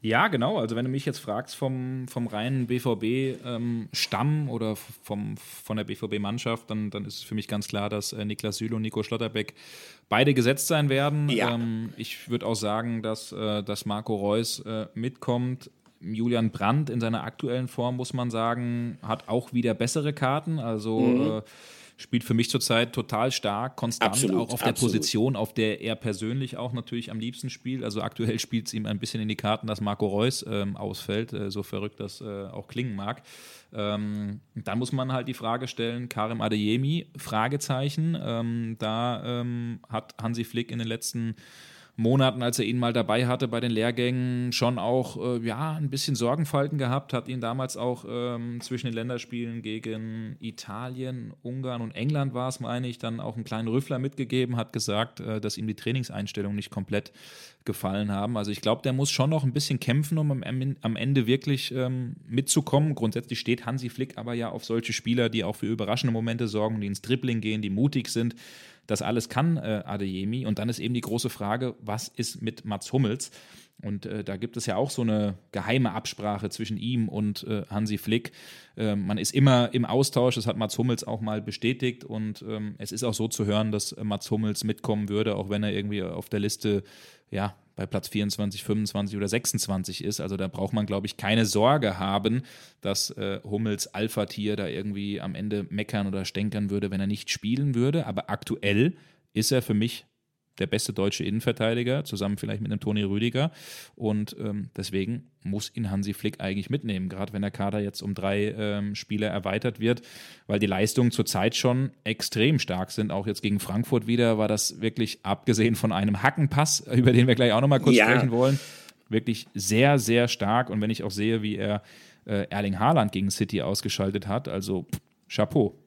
Speaker 2: Ja, genau. Also wenn du mich jetzt fragst vom, vom reinen BVB-Stamm ähm, oder vom, von der BVB-Mannschaft, dann, dann ist für mich ganz klar, dass äh, Niklas Süle und Nico Schlotterbeck beide gesetzt sein werden. Ja. Ähm, ich würde auch sagen, dass, äh, dass Marco Reus äh, mitkommt. Julian Brandt in seiner aktuellen Form, muss man sagen, hat auch wieder bessere Karten. Also mhm. äh, spielt für mich zurzeit total stark, konstant,
Speaker 1: absolut,
Speaker 2: auch auf der
Speaker 1: absolut.
Speaker 2: Position, auf der er persönlich auch natürlich am liebsten spielt. Also aktuell spielt es ihm ein bisschen in die Karten, dass Marco Reus ähm, ausfällt, äh, so verrückt das äh, auch klingen mag. Ähm, dann muss man halt die Frage stellen, Karim Adeyemi, Fragezeichen. Ähm, da ähm, hat Hansi Flick in den letzten Monaten, als er ihn mal dabei hatte bei den Lehrgängen, schon auch äh, ja, ein bisschen Sorgenfalten gehabt, hat ihn damals auch ähm, zwischen den Länderspielen gegen Italien, Ungarn und England war es, meine ich, dann auch einen kleinen Rüffler mitgegeben, hat gesagt, äh, dass ihm die Trainingseinstellungen nicht komplett gefallen haben. Also ich glaube, der muss schon noch ein bisschen kämpfen, um am, am Ende wirklich ähm, mitzukommen. Grundsätzlich steht Hansi Flick aber ja auf solche Spieler, die auch für überraschende Momente sorgen, die ins Dribbling gehen, die mutig sind. Das alles kann äh, Adeyemi. Und dann ist eben die große Frage, was ist mit Mats Hummels? Und äh, da gibt es ja auch so eine geheime Absprache zwischen ihm und äh, Hansi Flick. Äh, man ist immer im Austausch, das hat Mats Hummels auch mal bestätigt. Und ähm, es ist auch so zu hören, dass Mats Hummels mitkommen würde, auch wenn er irgendwie auf der Liste ja, bei Platz 24, 25 oder 26 ist. Also da braucht man, glaube ich, keine Sorge haben, dass äh, Hummels Alpha-Tier da irgendwie am Ende meckern oder stänkern würde, wenn er nicht spielen würde. Aber aktuell ist er für mich der beste deutsche Innenverteidiger, zusammen vielleicht mit einem Toni Rüdiger. Und ähm, deswegen muss ihn Hansi Flick eigentlich mitnehmen, gerade wenn der Kader jetzt um drei ähm, Spieler erweitert wird, weil die Leistungen zurzeit schon extrem stark sind. Auch jetzt gegen Frankfurt wieder war das wirklich, abgesehen von einem Hackenpass, über den wir gleich auch nochmal kurz ja. sprechen wollen, wirklich sehr, sehr stark. Und wenn ich auch sehe, wie er äh, Erling Haaland gegen City ausgeschaltet hat, also pff, Chapeau.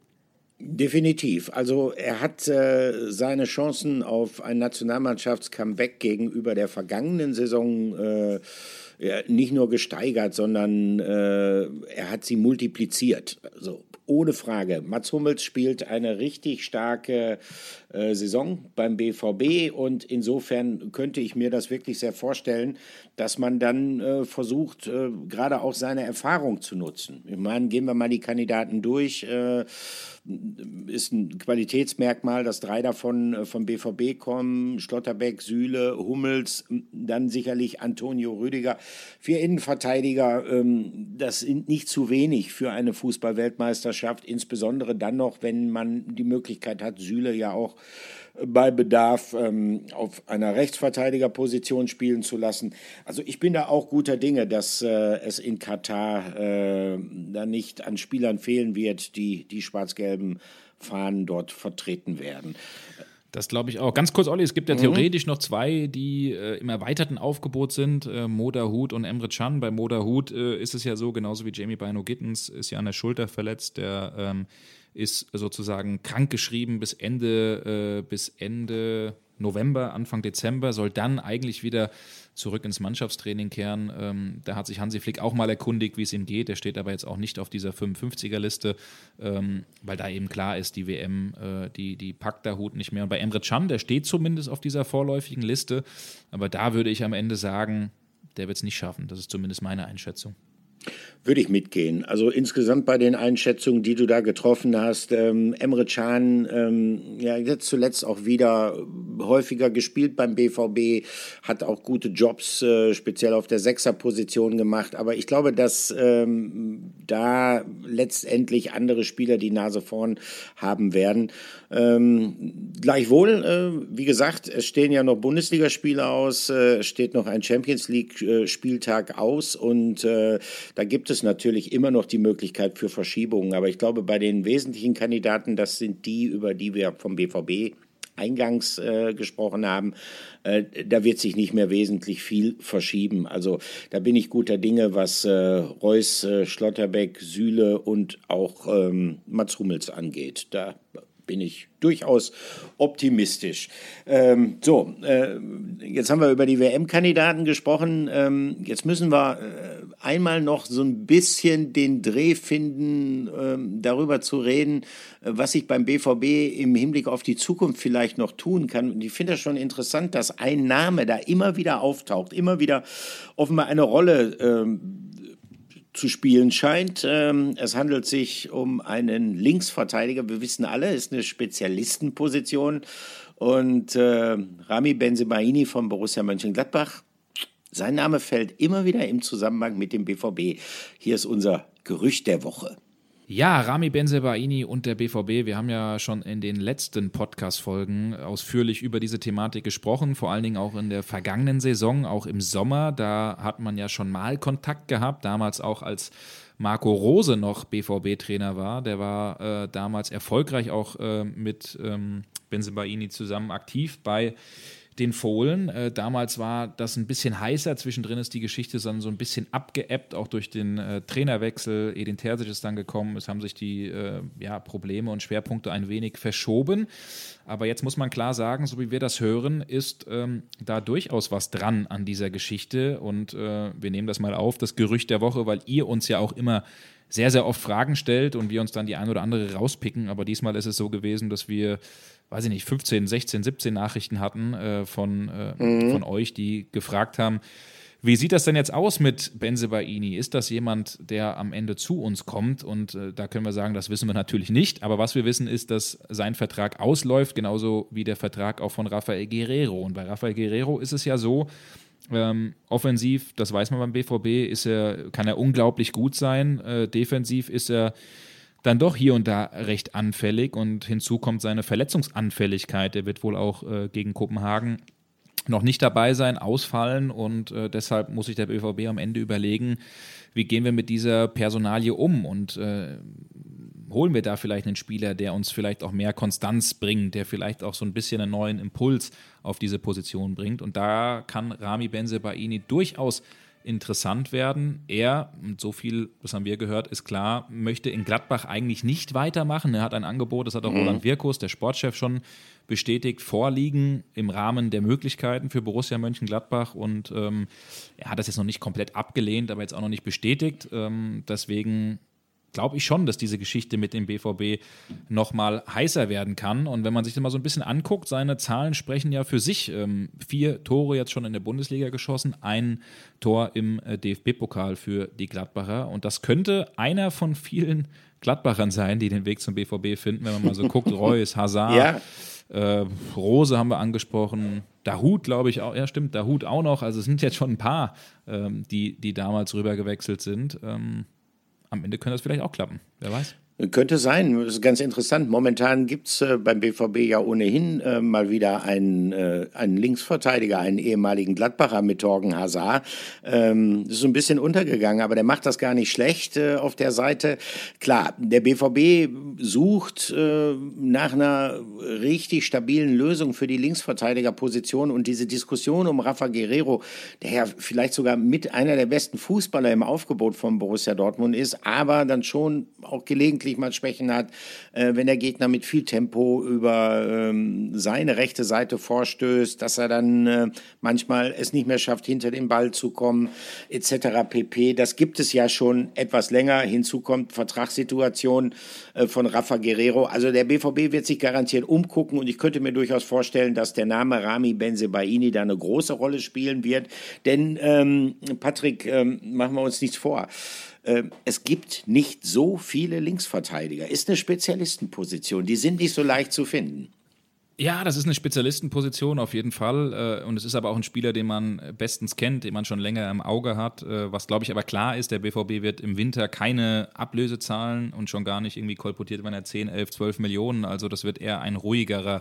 Speaker 1: Definitiv. Also er hat äh, seine Chancen auf ein Nationalmannschafts-Comeback gegenüber der vergangenen Saison äh, nicht nur gesteigert, sondern äh, er hat sie multipliziert. Also ohne Frage. Mats Hummels spielt eine richtig starke äh, Saison beim BVB und insofern könnte ich mir das wirklich sehr vorstellen, dass man dann äh, versucht, äh, gerade auch seine Erfahrung zu nutzen. Ich meine, gehen wir mal die Kandidaten durch. Äh, ist ein Qualitätsmerkmal, dass drei davon äh, vom BVB kommen, Schlotterbeck, Süle, Hummels, dann sicherlich Antonio Rüdiger. Vier Innenverteidiger, ähm, das sind nicht zu wenig für eine Fußballweltmeisterschaft, insbesondere dann noch, wenn man die Möglichkeit hat, Süle ja auch bei Bedarf ähm, auf einer Rechtsverteidigerposition spielen zu lassen. Also ich bin da auch guter Dinge, dass äh, es in Katar äh, da nicht an Spielern fehlen wird, die die schwarz-gelben Fahnen dort vertreten werden.
Speaker 2: Das glaube ich auch. Ganz kurz, Olli, es gibt ja mhm. theoretisch noch zwei, die äh, im erweiterten Aufgebot sind, äh, Moda Hut und Emre Can. Bei Moda Hut äh, ist es ja so, genauso wie Jamie Bino Gittens ist ja an der Schulter verletzt, der ähm, ist sozusagen krankgeschrieben bis Ende, äh, bis Ende November, Anfang Dezember, soll dann eigentlich wieder zurück ins Mannschaftstraining kehren. Ähm, da hat sich Hansi Flick auch mal erkundigt, wie es ihm geht. Der steht aber jetzt auch nicht auf dieser 55er-Liste, ähm, weil da eben klar ist, die WM, äh, die, die packt der Hut nicht mehr. Und bei Emre Can, der steht zumindest auf dieser vorläufigen Liste, aber da würde ich am Ende sagen, der wird es nicht schaffen. Das ist zumindest meine Einschätzung.
Speaker 1: Würde ich mitgehen. Also insgesamt bei den Einschätzungen, die du da getroffen hast, ähm, Emre Can, ähm, ja, jetzt zuletzt auch wieder häufiger gespielt beim BVB, hat auch gute Jobs, äh, speziell auf der Sechserposition gemacht. Aber ich glaube, dass ähm, da letztendlich andere Spieler die Nase vorn haben werden. Ähm, gleichwohl, äh, wie gesagt, es stehen ja noch Bundesligaspiele aus, äh, steht noch ein Champions League-Spieltag äh, aus und äh, da gibt es natürlich immer noch die Möglichkeit für Verschiebungen. Aber ich glaube, bei den wesentlichen Kandidaten, das sind die, über die wir vom BVB eingangs äh, gesprochen haben, äh, da wird sich nicht mehr wesentlich viel verschieben. Also da bin ich guter Dinge, was äh, Reus, äh, Schlotterbeck, Süle und auch ähm, Mats Hummels angeht. Da bin ich durchaus optimistisch. Ähm, so, äh, jetzt haben wir über die WM-Kandidaten gesprochen. Ähm, jetzt müssen wir äh, einmal noch so ein bisschen den Dreh finden, äh, darüber zu reden, äh, was sich beim BVB im Hinblick auf die Zukunft vielleicht noch tun kann. Und ich finde das schon interessant, dass ein Name da immer wieder auftaucht, immer wieder offenbar eine Rolle ähm, zu spielen scheint. Ähm, es handelt sich um einen Linksverteidiger. Wir wissen alle, ist eine Spezialistenposition. Und äh, Rami Benzemaini von Borussia Mönchengladbach, sein Name fällt immer wieder im Zusammenhang mit dem BVB. Hier ist unser Gerücht der Woche.
Speaker 2: Ja, Rami Benzebaini und der BVB, wir haben ja schon in den letzten Podcast-Folgen ausführlich über diese Thematik gesprochen, vor allen Dingen auch in der vergangenen Saison, auch im Sommer. Da hat man ja schon mal Kontakt gehabt, damals auch als Marco Rose noch BVB-Trainer war. Der war äh, damals erfolgreich auch äh, mit ähm, Benzebaini zusammen aktiv bei den Fohlen. Äh, damals war das ein bisschen heißer. Zwischendrin ist die Geschichte dann so ein bisschen abgeebbt, auch durch den äh, Trainerwechsel. Edin Terzic ist dann gekommen. Es haben sich die äh, ja, Probleme und Schwerpunkte ein wenig verschoben. Aber jetzt muss man klar sagen, so wie wir das hören, ist ähm, da durchaus was dran an dieser Geschichte. Und äh, wir nehmen das mal auf, das Gerücht der Woche, weil ihr uns ja auch immer sehr, sehr oft Fragen stellt und wir uns dann die ein oder andere rauspicken. Aber diesmal ist es so gewesen, dass wir weiß ich nicht, 15, 16, 17 Nachrichten hatten äh, von, äh, mhm. von euch, die gefragt haben, wie sieht das denn jetzt aus mit Benzebaini? Ist das jemand, der am Ende zu uns kommt? Und äh, da können wir sagen, das wissen wir natürlich nicht. Aber was wir wissen, ist, dass sein Vertrag ausläuft, genauso wie der Vertrag auch von Rafael Guerrero. Und bei Rafael Guerrero ist es ja so, ähm, offensiv, das weiß man beim BVB, ist er, kann er unglaublich gut sein. Äh, defensiv ist er dann doch hier und da recht anfällig. Und hinzu kommt seine Verletzungsanfälligkeit. Er wird wohl auch äh, gegen Kopenhagen noch nicht dabei sein, ausfallen. Und äh, deshalb muss sich der BVB am Ende überlegen, wie gehen wir mit dieser Personalie um? Und äh, holen wir da vielleicht einen Spieler, der uns vielleicht auch mehr Konstanz bringt, der vielleicht auch so ein bisschen einen neuen Impuls auf diese Position bringt? Und da kann Rami Benzebaini durchaus interessant werden. Er, und so viel, das haben wir gehört, ist klar, möchte in Gladbach eigentlich nicht weitermachen. Er hat ein Angebot, das hat auch mhm. Roland Wirkus, der Sportchef, schon bestätigt, vorliegen im Rahmen der Möglichkeiten für Borussia Mönchengladbach. Und ähm, er hat das jetzt noch nicht komplett abgelehnt, aber jetzt auch noch nicht bestätigt. Ähm, deswegen glaube ich schon, dass diese Geschichte mit dem BVB nochmal heißer werden kann. Und wenn man sich das mal so ein bisschen anguckt, seine Zahlen sprechen ja für sich. Ähm, vier Tore jetzt schon in der Bundesliga geschossen, ein Tor im äh, DFB-Pokal für die Gladbacher. Und das könnte einer von vielen Gladbachern sein, die den Weg zum BVB finden, wenn man mal so guckt. Reus, Hazard, ja. äh, Rose haben wir angesprochen. Dahut, glaube ich, auch. Ja, stimmt, Dahut auch noch. Also es sind jetzt schon ein paar, ähm, die, die damals rüber gewechselt sind. Ähm, am Ende könnte das vielleicht auch klappen. Wer weiß.
Speaker 1: Könnte sein, das ist ganz interessant. Momentan gibt es äh, beim BVB ja ohnehin äh, mal wieder einen, äh, einen Linksverteidiger, einen ehemaligen Gladbacher mit Torgen Hazard. Ähm, ist so ein bisschen untergegangen, aber der macht das gar nicht schlecht äh, auf der Seite. Klar, der BVB sucht äh, nach einer richtig stabilen Lösung für die Linksverteidigerposition und diese Diskussion um Rafa Guerrero, der ja vielleicht sogar mit einer der besten Fußballer im Aufgebot von Borussia Dortmund ist, aber dann schon auch gelegentlich gelegentlich mal Schwächen hat, äh, wenn der Gegner mit viel Tempo über ähm, seine rechte Seite vorstößt, dass er dann äh, manchmal es nicht mehr schafft, hinter den Ball zu kommen, etc. pp. Das gibt es ja schon etwas länger. Hinzu kommt Vertragssituation äh, von Rafa Guerrero. Also der BVB wird sich garantiert umgucken und ich könnte mir durchaus vorstellen, dass der Name Rami Benzebaini da eine große Rolle spielen wird. Denn ähm, Patrick, ähm, machen wir uns nichts vor. Ähm, es gibt nicht so viele Linksverteidiger. Ist eine Spezialistenposition. Die sind nicht so leicht zu finden.
Speaker 2: Ja, das ist eine Spezialistenposition auf jeden Fall. Äh, und es ist aber auch ein Spieler, den man bestens kennt, den man schon länger im Auge hat. Äh, was, glaube ich, aber klar ist, der BVB wird im Winter keine Ablöse zahlen und schon gar nicht irgendwie kolportiert, wenn er 10, 11, 12 Millionen. Also das wird eher ein ruhigerer äh,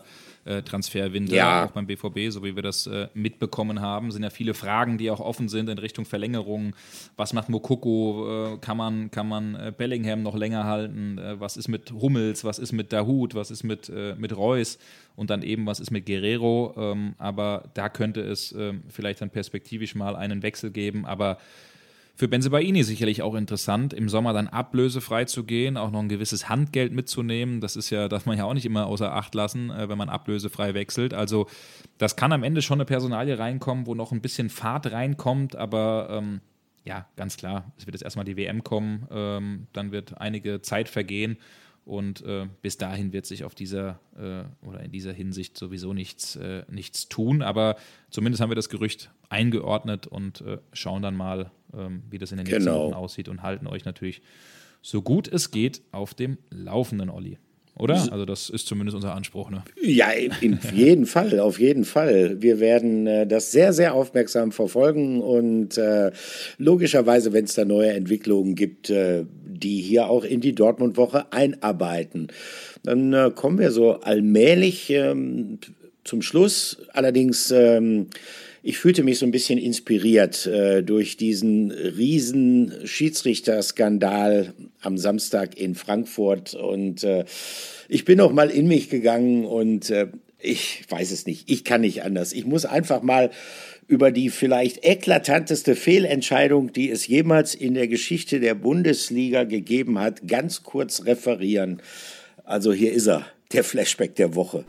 Speaker 2: Transferwinter, ja. auch beim BVB, so wie wir das äh, mitbekommen haben. Sind ja viele Fragen, die auch offen sind in Richtung Verlängerung. Was macht Mokoko? Äh, kann man, kann man äh, Bellingham noch länger halten? Äh, was ist mit Hummels? Was ist mit Dahut? Was ist mit, äh, mit Reus? Und dann eben, was ist mit Guerrero? Ähm, aber da könnte es ähm, vielleicht dann perspektivisch mal einen Wechsel geben. Aber für Benzebaini sicherlich auch interessant, im Sommer dann ablösefrei zu gehen, auch noch ein gewisses Handgeld mitzunehmen. Das ist ja, darf man ja auch nicht immer außer Acht lassen, äh, wenn man ablösefrei wechselt. Also das kann am Ende schon eine Personalie reinkommen, wo noch ein bisschen Fahrt reinkommt, aber ähm, ja, ganz klar, es wird jetzt erstmal die WM kommen, ähm, dann wird einige Zeit vergehen und äh, bis dahin wird sich auf dieser äh, oder in dieser Hinsicht sowieso nichts, äh, nichts tun. Aber zumindest haben wir das Gerücht eingeordnet und äh, schauen dann mal, ähm, wie das in den nächsten genau. Wochen aussieht und halten euch natürlich so gut es geht auf dem Laufenden, Olli. Oder? Also das ist zumindest unser Anspruch, ne?
Speaker 1: Ja, in jeden Fall, auf jeden Fall. Wir werden äh, das sehr, sehr aufmerksam verfolgen und äh, logischerweise, wenn es da neue Entwicklungen gibt, äh, die hier auch in die Dortmund-Woche einarbeiten. Dann äh, kommen wir so allmählich ähm, zum Schluss. Allerdings, ähm, ich fühlte mich so ein bisschen inspiriert äh, durch diesen riesen Schiedsrichterskandal am Samstag in Frankfurt und äh, ich bin noch mal in mich gegangen und äh, ich weiß es nicht. Ich kann nicht anders. Ich muss einfach mal über die vielleicht eklatanteste Fehlentscheidung, die es jemals in der Geschichte der Bundesliga gegeben hat, ganz kurz referieren. Also hier ist er, der Flashback der Woche.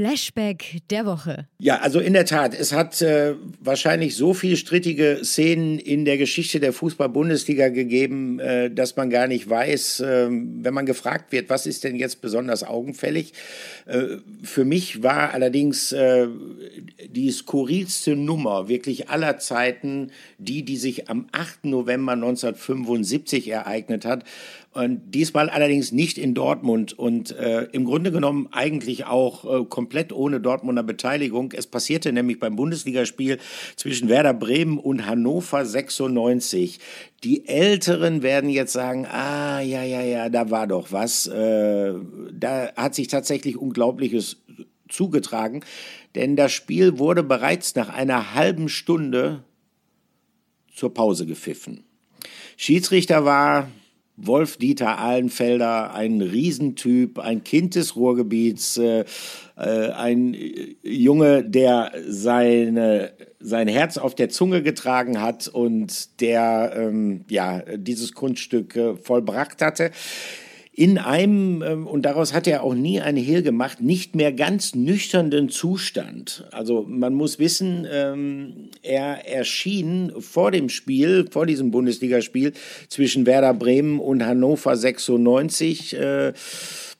Speaker 3: Flashback der Woche.
Speaker 1: Ja, also in der Tat, es hat äh, wahrscheinlich so viele strittige Szenen in der Geschichte der Fußball-Bundesliga gegeben, äh, dass man gar nicht weiß, äh, wenn man gefragt wird, was ist denn jetzt besonders augenfällig. Äh, für mich war allerdings äh, die skurrilste Nummer wirklich aller Zeiten die, die sich am 8. November 1975 ereignet hat. Und diesmal allerdings nicht in Dortmund und äh, im Grunde genommen eigentlich auch äh, komplett ohne Dortmunder Beteiligung. Es passierte nämlich beim Bundesligaspiel zwischen Werder Bremen und Hannover 96. Die Älteren werden jetzt sagen, ah, ja, ja, ja, da war doch was. Äh, da hat sich tatsächlich Unglaubliches zugetragen, denn das Spiel wurde bereits nach einer halben Stunde zur Pause gepfiffen. Schiedsrichter war Wolf-Dieter Ahlenfelder, ein Riesentyp, ein Kind des Ruhrgebiets, äh, äh, ein Junge, der seine, sein Herz auf der Zunge getragen hat und der ähm, ja, dieses Kunststück äh, vollbracht hatte in einem, ähm, und daraus hat er auch nie eine Hehl gemacht, nicht mehr ganz nüchternen Zustand. Also man muss wissen, ähm, er erschien vor dem Spiel, vor diesem Bundesligaspiel zwischen Werder Bremen und Hannover 96 äh,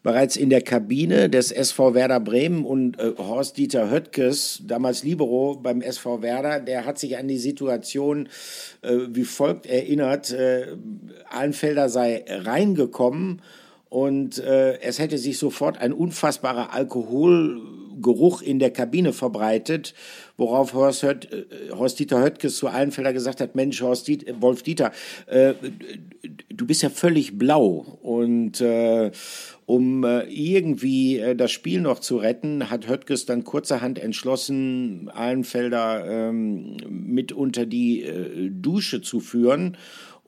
Speaker 1: bereits in der Kabine des SV Werder Bremen und äh, Horst-Dieter Höttges, damals Libero beim SV Werder, der hat sich an die Situation äh, wie folgt erinnert. Äh, Allenfelder sei reingekommen und äh, es hätte sich sofort ein unfassbarer Alkoholgeruch in der Kabine verbreitet, worauf Horst, Hört, äh, Horst Dieter Höttges zu Allenfelder gesagt hat, Mensch, Horst Diet, äh, Wolf Dieter, äh, du bist ja völlig blau. Und äh, um äh, irgendwie äh, das Spiel noch zu retten, hat Höttges dann kurzerhand entschlossen, Allenfelder ähm, mit unter die äh, Dusche zu führen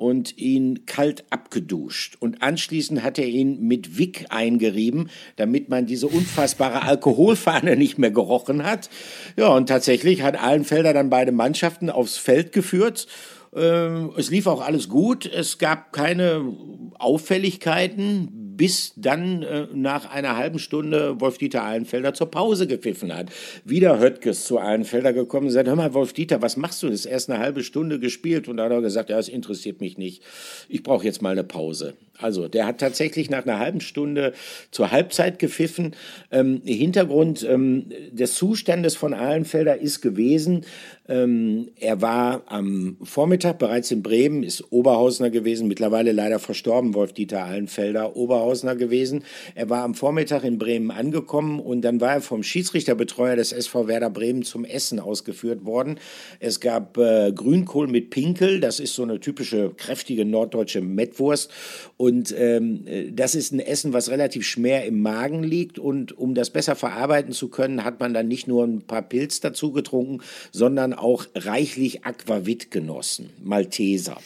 Speaker 1: und ihn kalt abgeduscht. Und anschließend hat er ihn mit Wick eingerieben, damit man diese unfassbare Alkoholfahne nicht mehr gerochen hat. Ja, und tatsächlich hat Allenfelder dann beide Mannschaften aufs Feld geführt. Ähm, es lief auch alles gut. Es gab keine Auffälligkeiten, bis dann äh, nach einer halben Stunde Wolf-Dieter Allenfelder zur Pause gepfiffen hat. Wieder Höttges zu Allenfelder gekommen und gesagt, hör mal, Wolf-Dieter, was machst du? Das ist erst eine halbe Stunde gespielt. Und da hat er gesagt, ja, es interessiert mich nicht. Ich brauche jetzt mal eine Pause. Also der hat tatsächlich nach einer halben Stunde zur Halbzeit gepfiffen. Ähm, Hintergrund ähm, des Zustandes von Ahlenfelder ist gewesen, ähm, er war am Vormittag bereits in Bremen, ist Oberhausner gewesen, mittlerweile leider verstorben, Wolf-Dieter Allenfelder, Oberhausner gewesen. Er war am Vormittag in Bremen angekommen und dann war er vom Schiedsrichterbetreuer des SV Werder Bremen zum Essen ausgeführt worden. Es gab äh, Grünkohl mit Pinkel, das ist so eine typische kräftige norddeutsche Mettwurst und ähm, das ist ein Essen, was relativ schwer im Magen liegt und um das besser verarbeiten zu können, hat man dann nicht nur ein paar Pilz dazu getrunken, sondern auch reichlich Aquavit genossen, Malteser.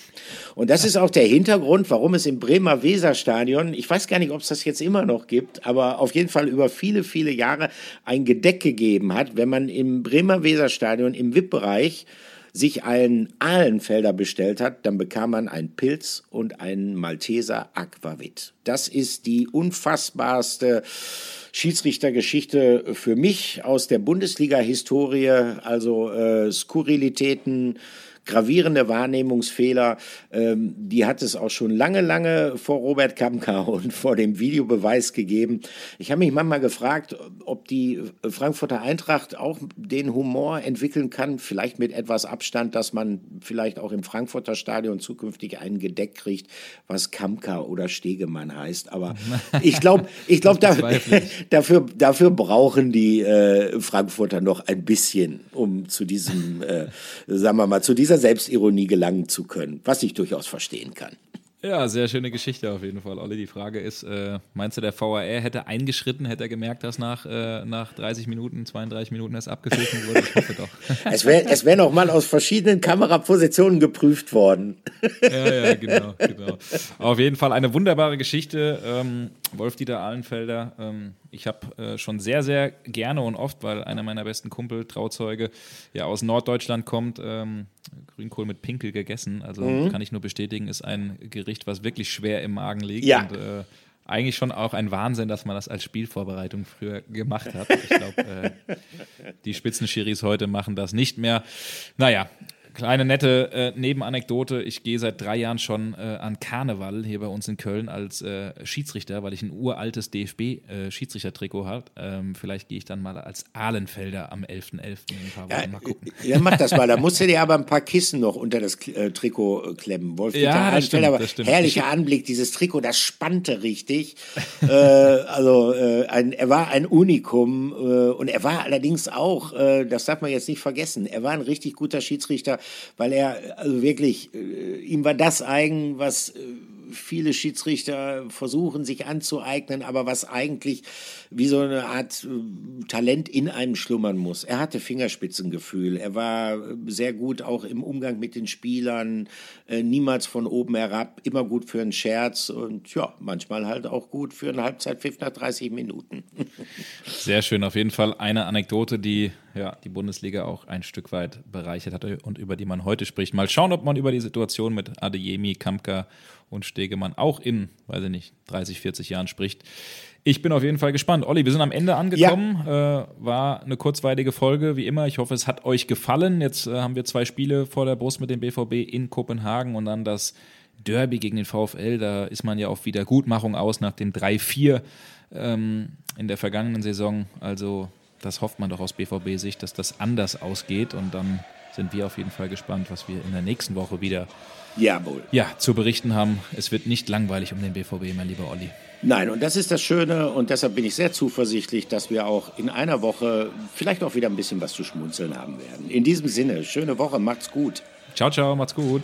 Speaker 1: Und das ist auch der Hintergrund, warum es im Bremer Weserstadion, ich weiß gar nicht, ob es das jetzt immer noch gibt, aber auf jeden Fall über viele, viele Jahre ein Gedeck gegeben hat, wenn man im Bremer Weserstadion im VIP-Bereich sich einen Ahlenfelder bestellt hat, dann bekam man einen Pilz und einen Malteser Aquavit. Das ist die unfassbarste Schiedsrichtergeschichte für mich aus der Bundesliga-Historie, also äh, Skurrilitäten, gravierende Wahrnehmungsfehler. Ähm, die hat es auch schon lange, lange vor Robert Kamka und vor dem Videobeweis gegeben. Ich habe mich manchmal gefragt, ob die Frankfurter Eintracht auch den Humor entwickeln kann, vielleicht mit etwas Abstand, dass man vielleicht auch im Frankfurter Stadion zukünftig einen Gedeck kriegt, was Kamka oder Stegemann heißt. Aber ich glaube, ich glaube, da, dafür, dafür brauchen die äh, Frankfurter noch ein bisschen, um zu diesem, äh, sagen wir mal, zu dieser zur Selbstironie gelangen zu können, was ich durchaus verstehen kann.
Speaker 2: Ja, sehr schöne Geschichte auf jeden Fall, Olli. Die Frage ist, äh, meinst du, der VAR hätte eingeschritten, hätte er gemerkt, dass nach, äh, nach 30 Minuten, 32 Minuten es abgepfiffen wurde? Ich hoffe doch.
Speaker 1: es wäre es wär noch mal aus verschiedenen Kamerapositionen geprüft worden.
Speaker 2: ja, ja, genau, genau. Auf jeden Fall eine wunderbare Geschichte. Ähm, Wolf-Dieter Ahlenfelder, ähm, ich habe äh, schon sehr, sehr gerne und oft, weil einer meiner besten Kumpel, Trauzeuge, ja aus Norddeutschland kommt, ähm, Grünkohl mit Pinkel gegessen. Also mhm. kann ich nur bestätigen, ist ein Gericht, was wirklich schwer im Magen liegt.
Speaker 1: Ja.
Speaker 2: Und, äh, eigentlich schon auch ein Wahnsinn, dass man das als Spielvorbereitung früher gemacht hat. Ich glaube, äh, die Spitzenschiris heute machen das nicht mehr. Naja, Kleine nette äh, Nebenanekdote. Ich gehe seit drei Jahren schon äh, an Karneval hier bei uns in Köln als äh, Schiedsrichter, weil ich ein uraltes DFB-Schiedsrichter-Trikot äh, habe. Ähm, vielleicht gehe ich dann mal als Ahlenfelder am 11.11. .11. in ein paar Wochen mal gucken.
Speaker 1: Ja, mach das mal. Da musst du dir aber ein paar Kissen noch unter das äh, Trikot äh, klemmen. Wolf
Speaker 2: ja, stimmt,
Speaker 1: aber
Speaker 2: stimmt.
Speaker 1: herrlicher Anblick. Dieses Trikot, das spannte richtig. also ein, er war ein Unikum und er war allerdings auch, das darf man jetzt nicht vergessen, er war ein richtig guter Schiedsrichter weil er also wirklich, äh, ihm war das eigen, was äh, viele Schiedsrichter versuchen sich anzueignen, aber was eigentlich wie so eine Art äh, Talent in einem schlummern muss. Er hatte Fingerspitzengefühl, er war sehr gut auch im Umgang mit den Spielern, äh, niemals von oben herab, immer gut für einen Scherz und ja, manchmal halt auch gut für einen Halbzeitpfiff nach 30 Minuten.
Speaker 2: Sehr schön, auf jeden Fall eine Anekdote, die ja, die Bundesliga auch ein Stück weit bereichert hat und über die man heute spricht. Mal schauen, ob man über die Situation mit Adeyemi, Kamka und Stegemann auch in, weiß ich nicht, 30, 40 Jahren spricht. Ich bin auf jeden Fall gespannt. Olli, wir sind am Ende angekommen. Ja. Äh, war eine kurzweilige Folge, wie immer. Ich hoffe, es hat euch gefallen. Jetzt äh, haben wir zwei Spiele vor der Brust mit dem BVB in Kopenhagen und dann das Derby gegen den VfL. Da ist man ja auf Wiedergutmachung aus nach dem 3-4 ähm, in der vergangenen Saison. Also, das hofft man doch aus BVB-Sicht, dass das anders ausgeht. Und dann sind wir auf jeden Fall gespannt, was wir in der nächsten Woche wieder
Speaker 1: Jawohl.
Speaker 2: Ja, zu berichten haben. Es wird nicht langweilig um den BVB, mein lieber Olli.
Speaker 1: Nein, und das ist das Schöne und deshalb bin ich sehr zuversichtlich, dass wir auch in einer Woche vielleicht auch wieder ein bisschen was zu schmunzeln haben werden. In diesem Sinne, schöne Woche, macht's gut.
Speaker 2: Ciao, ciao, macht's gut.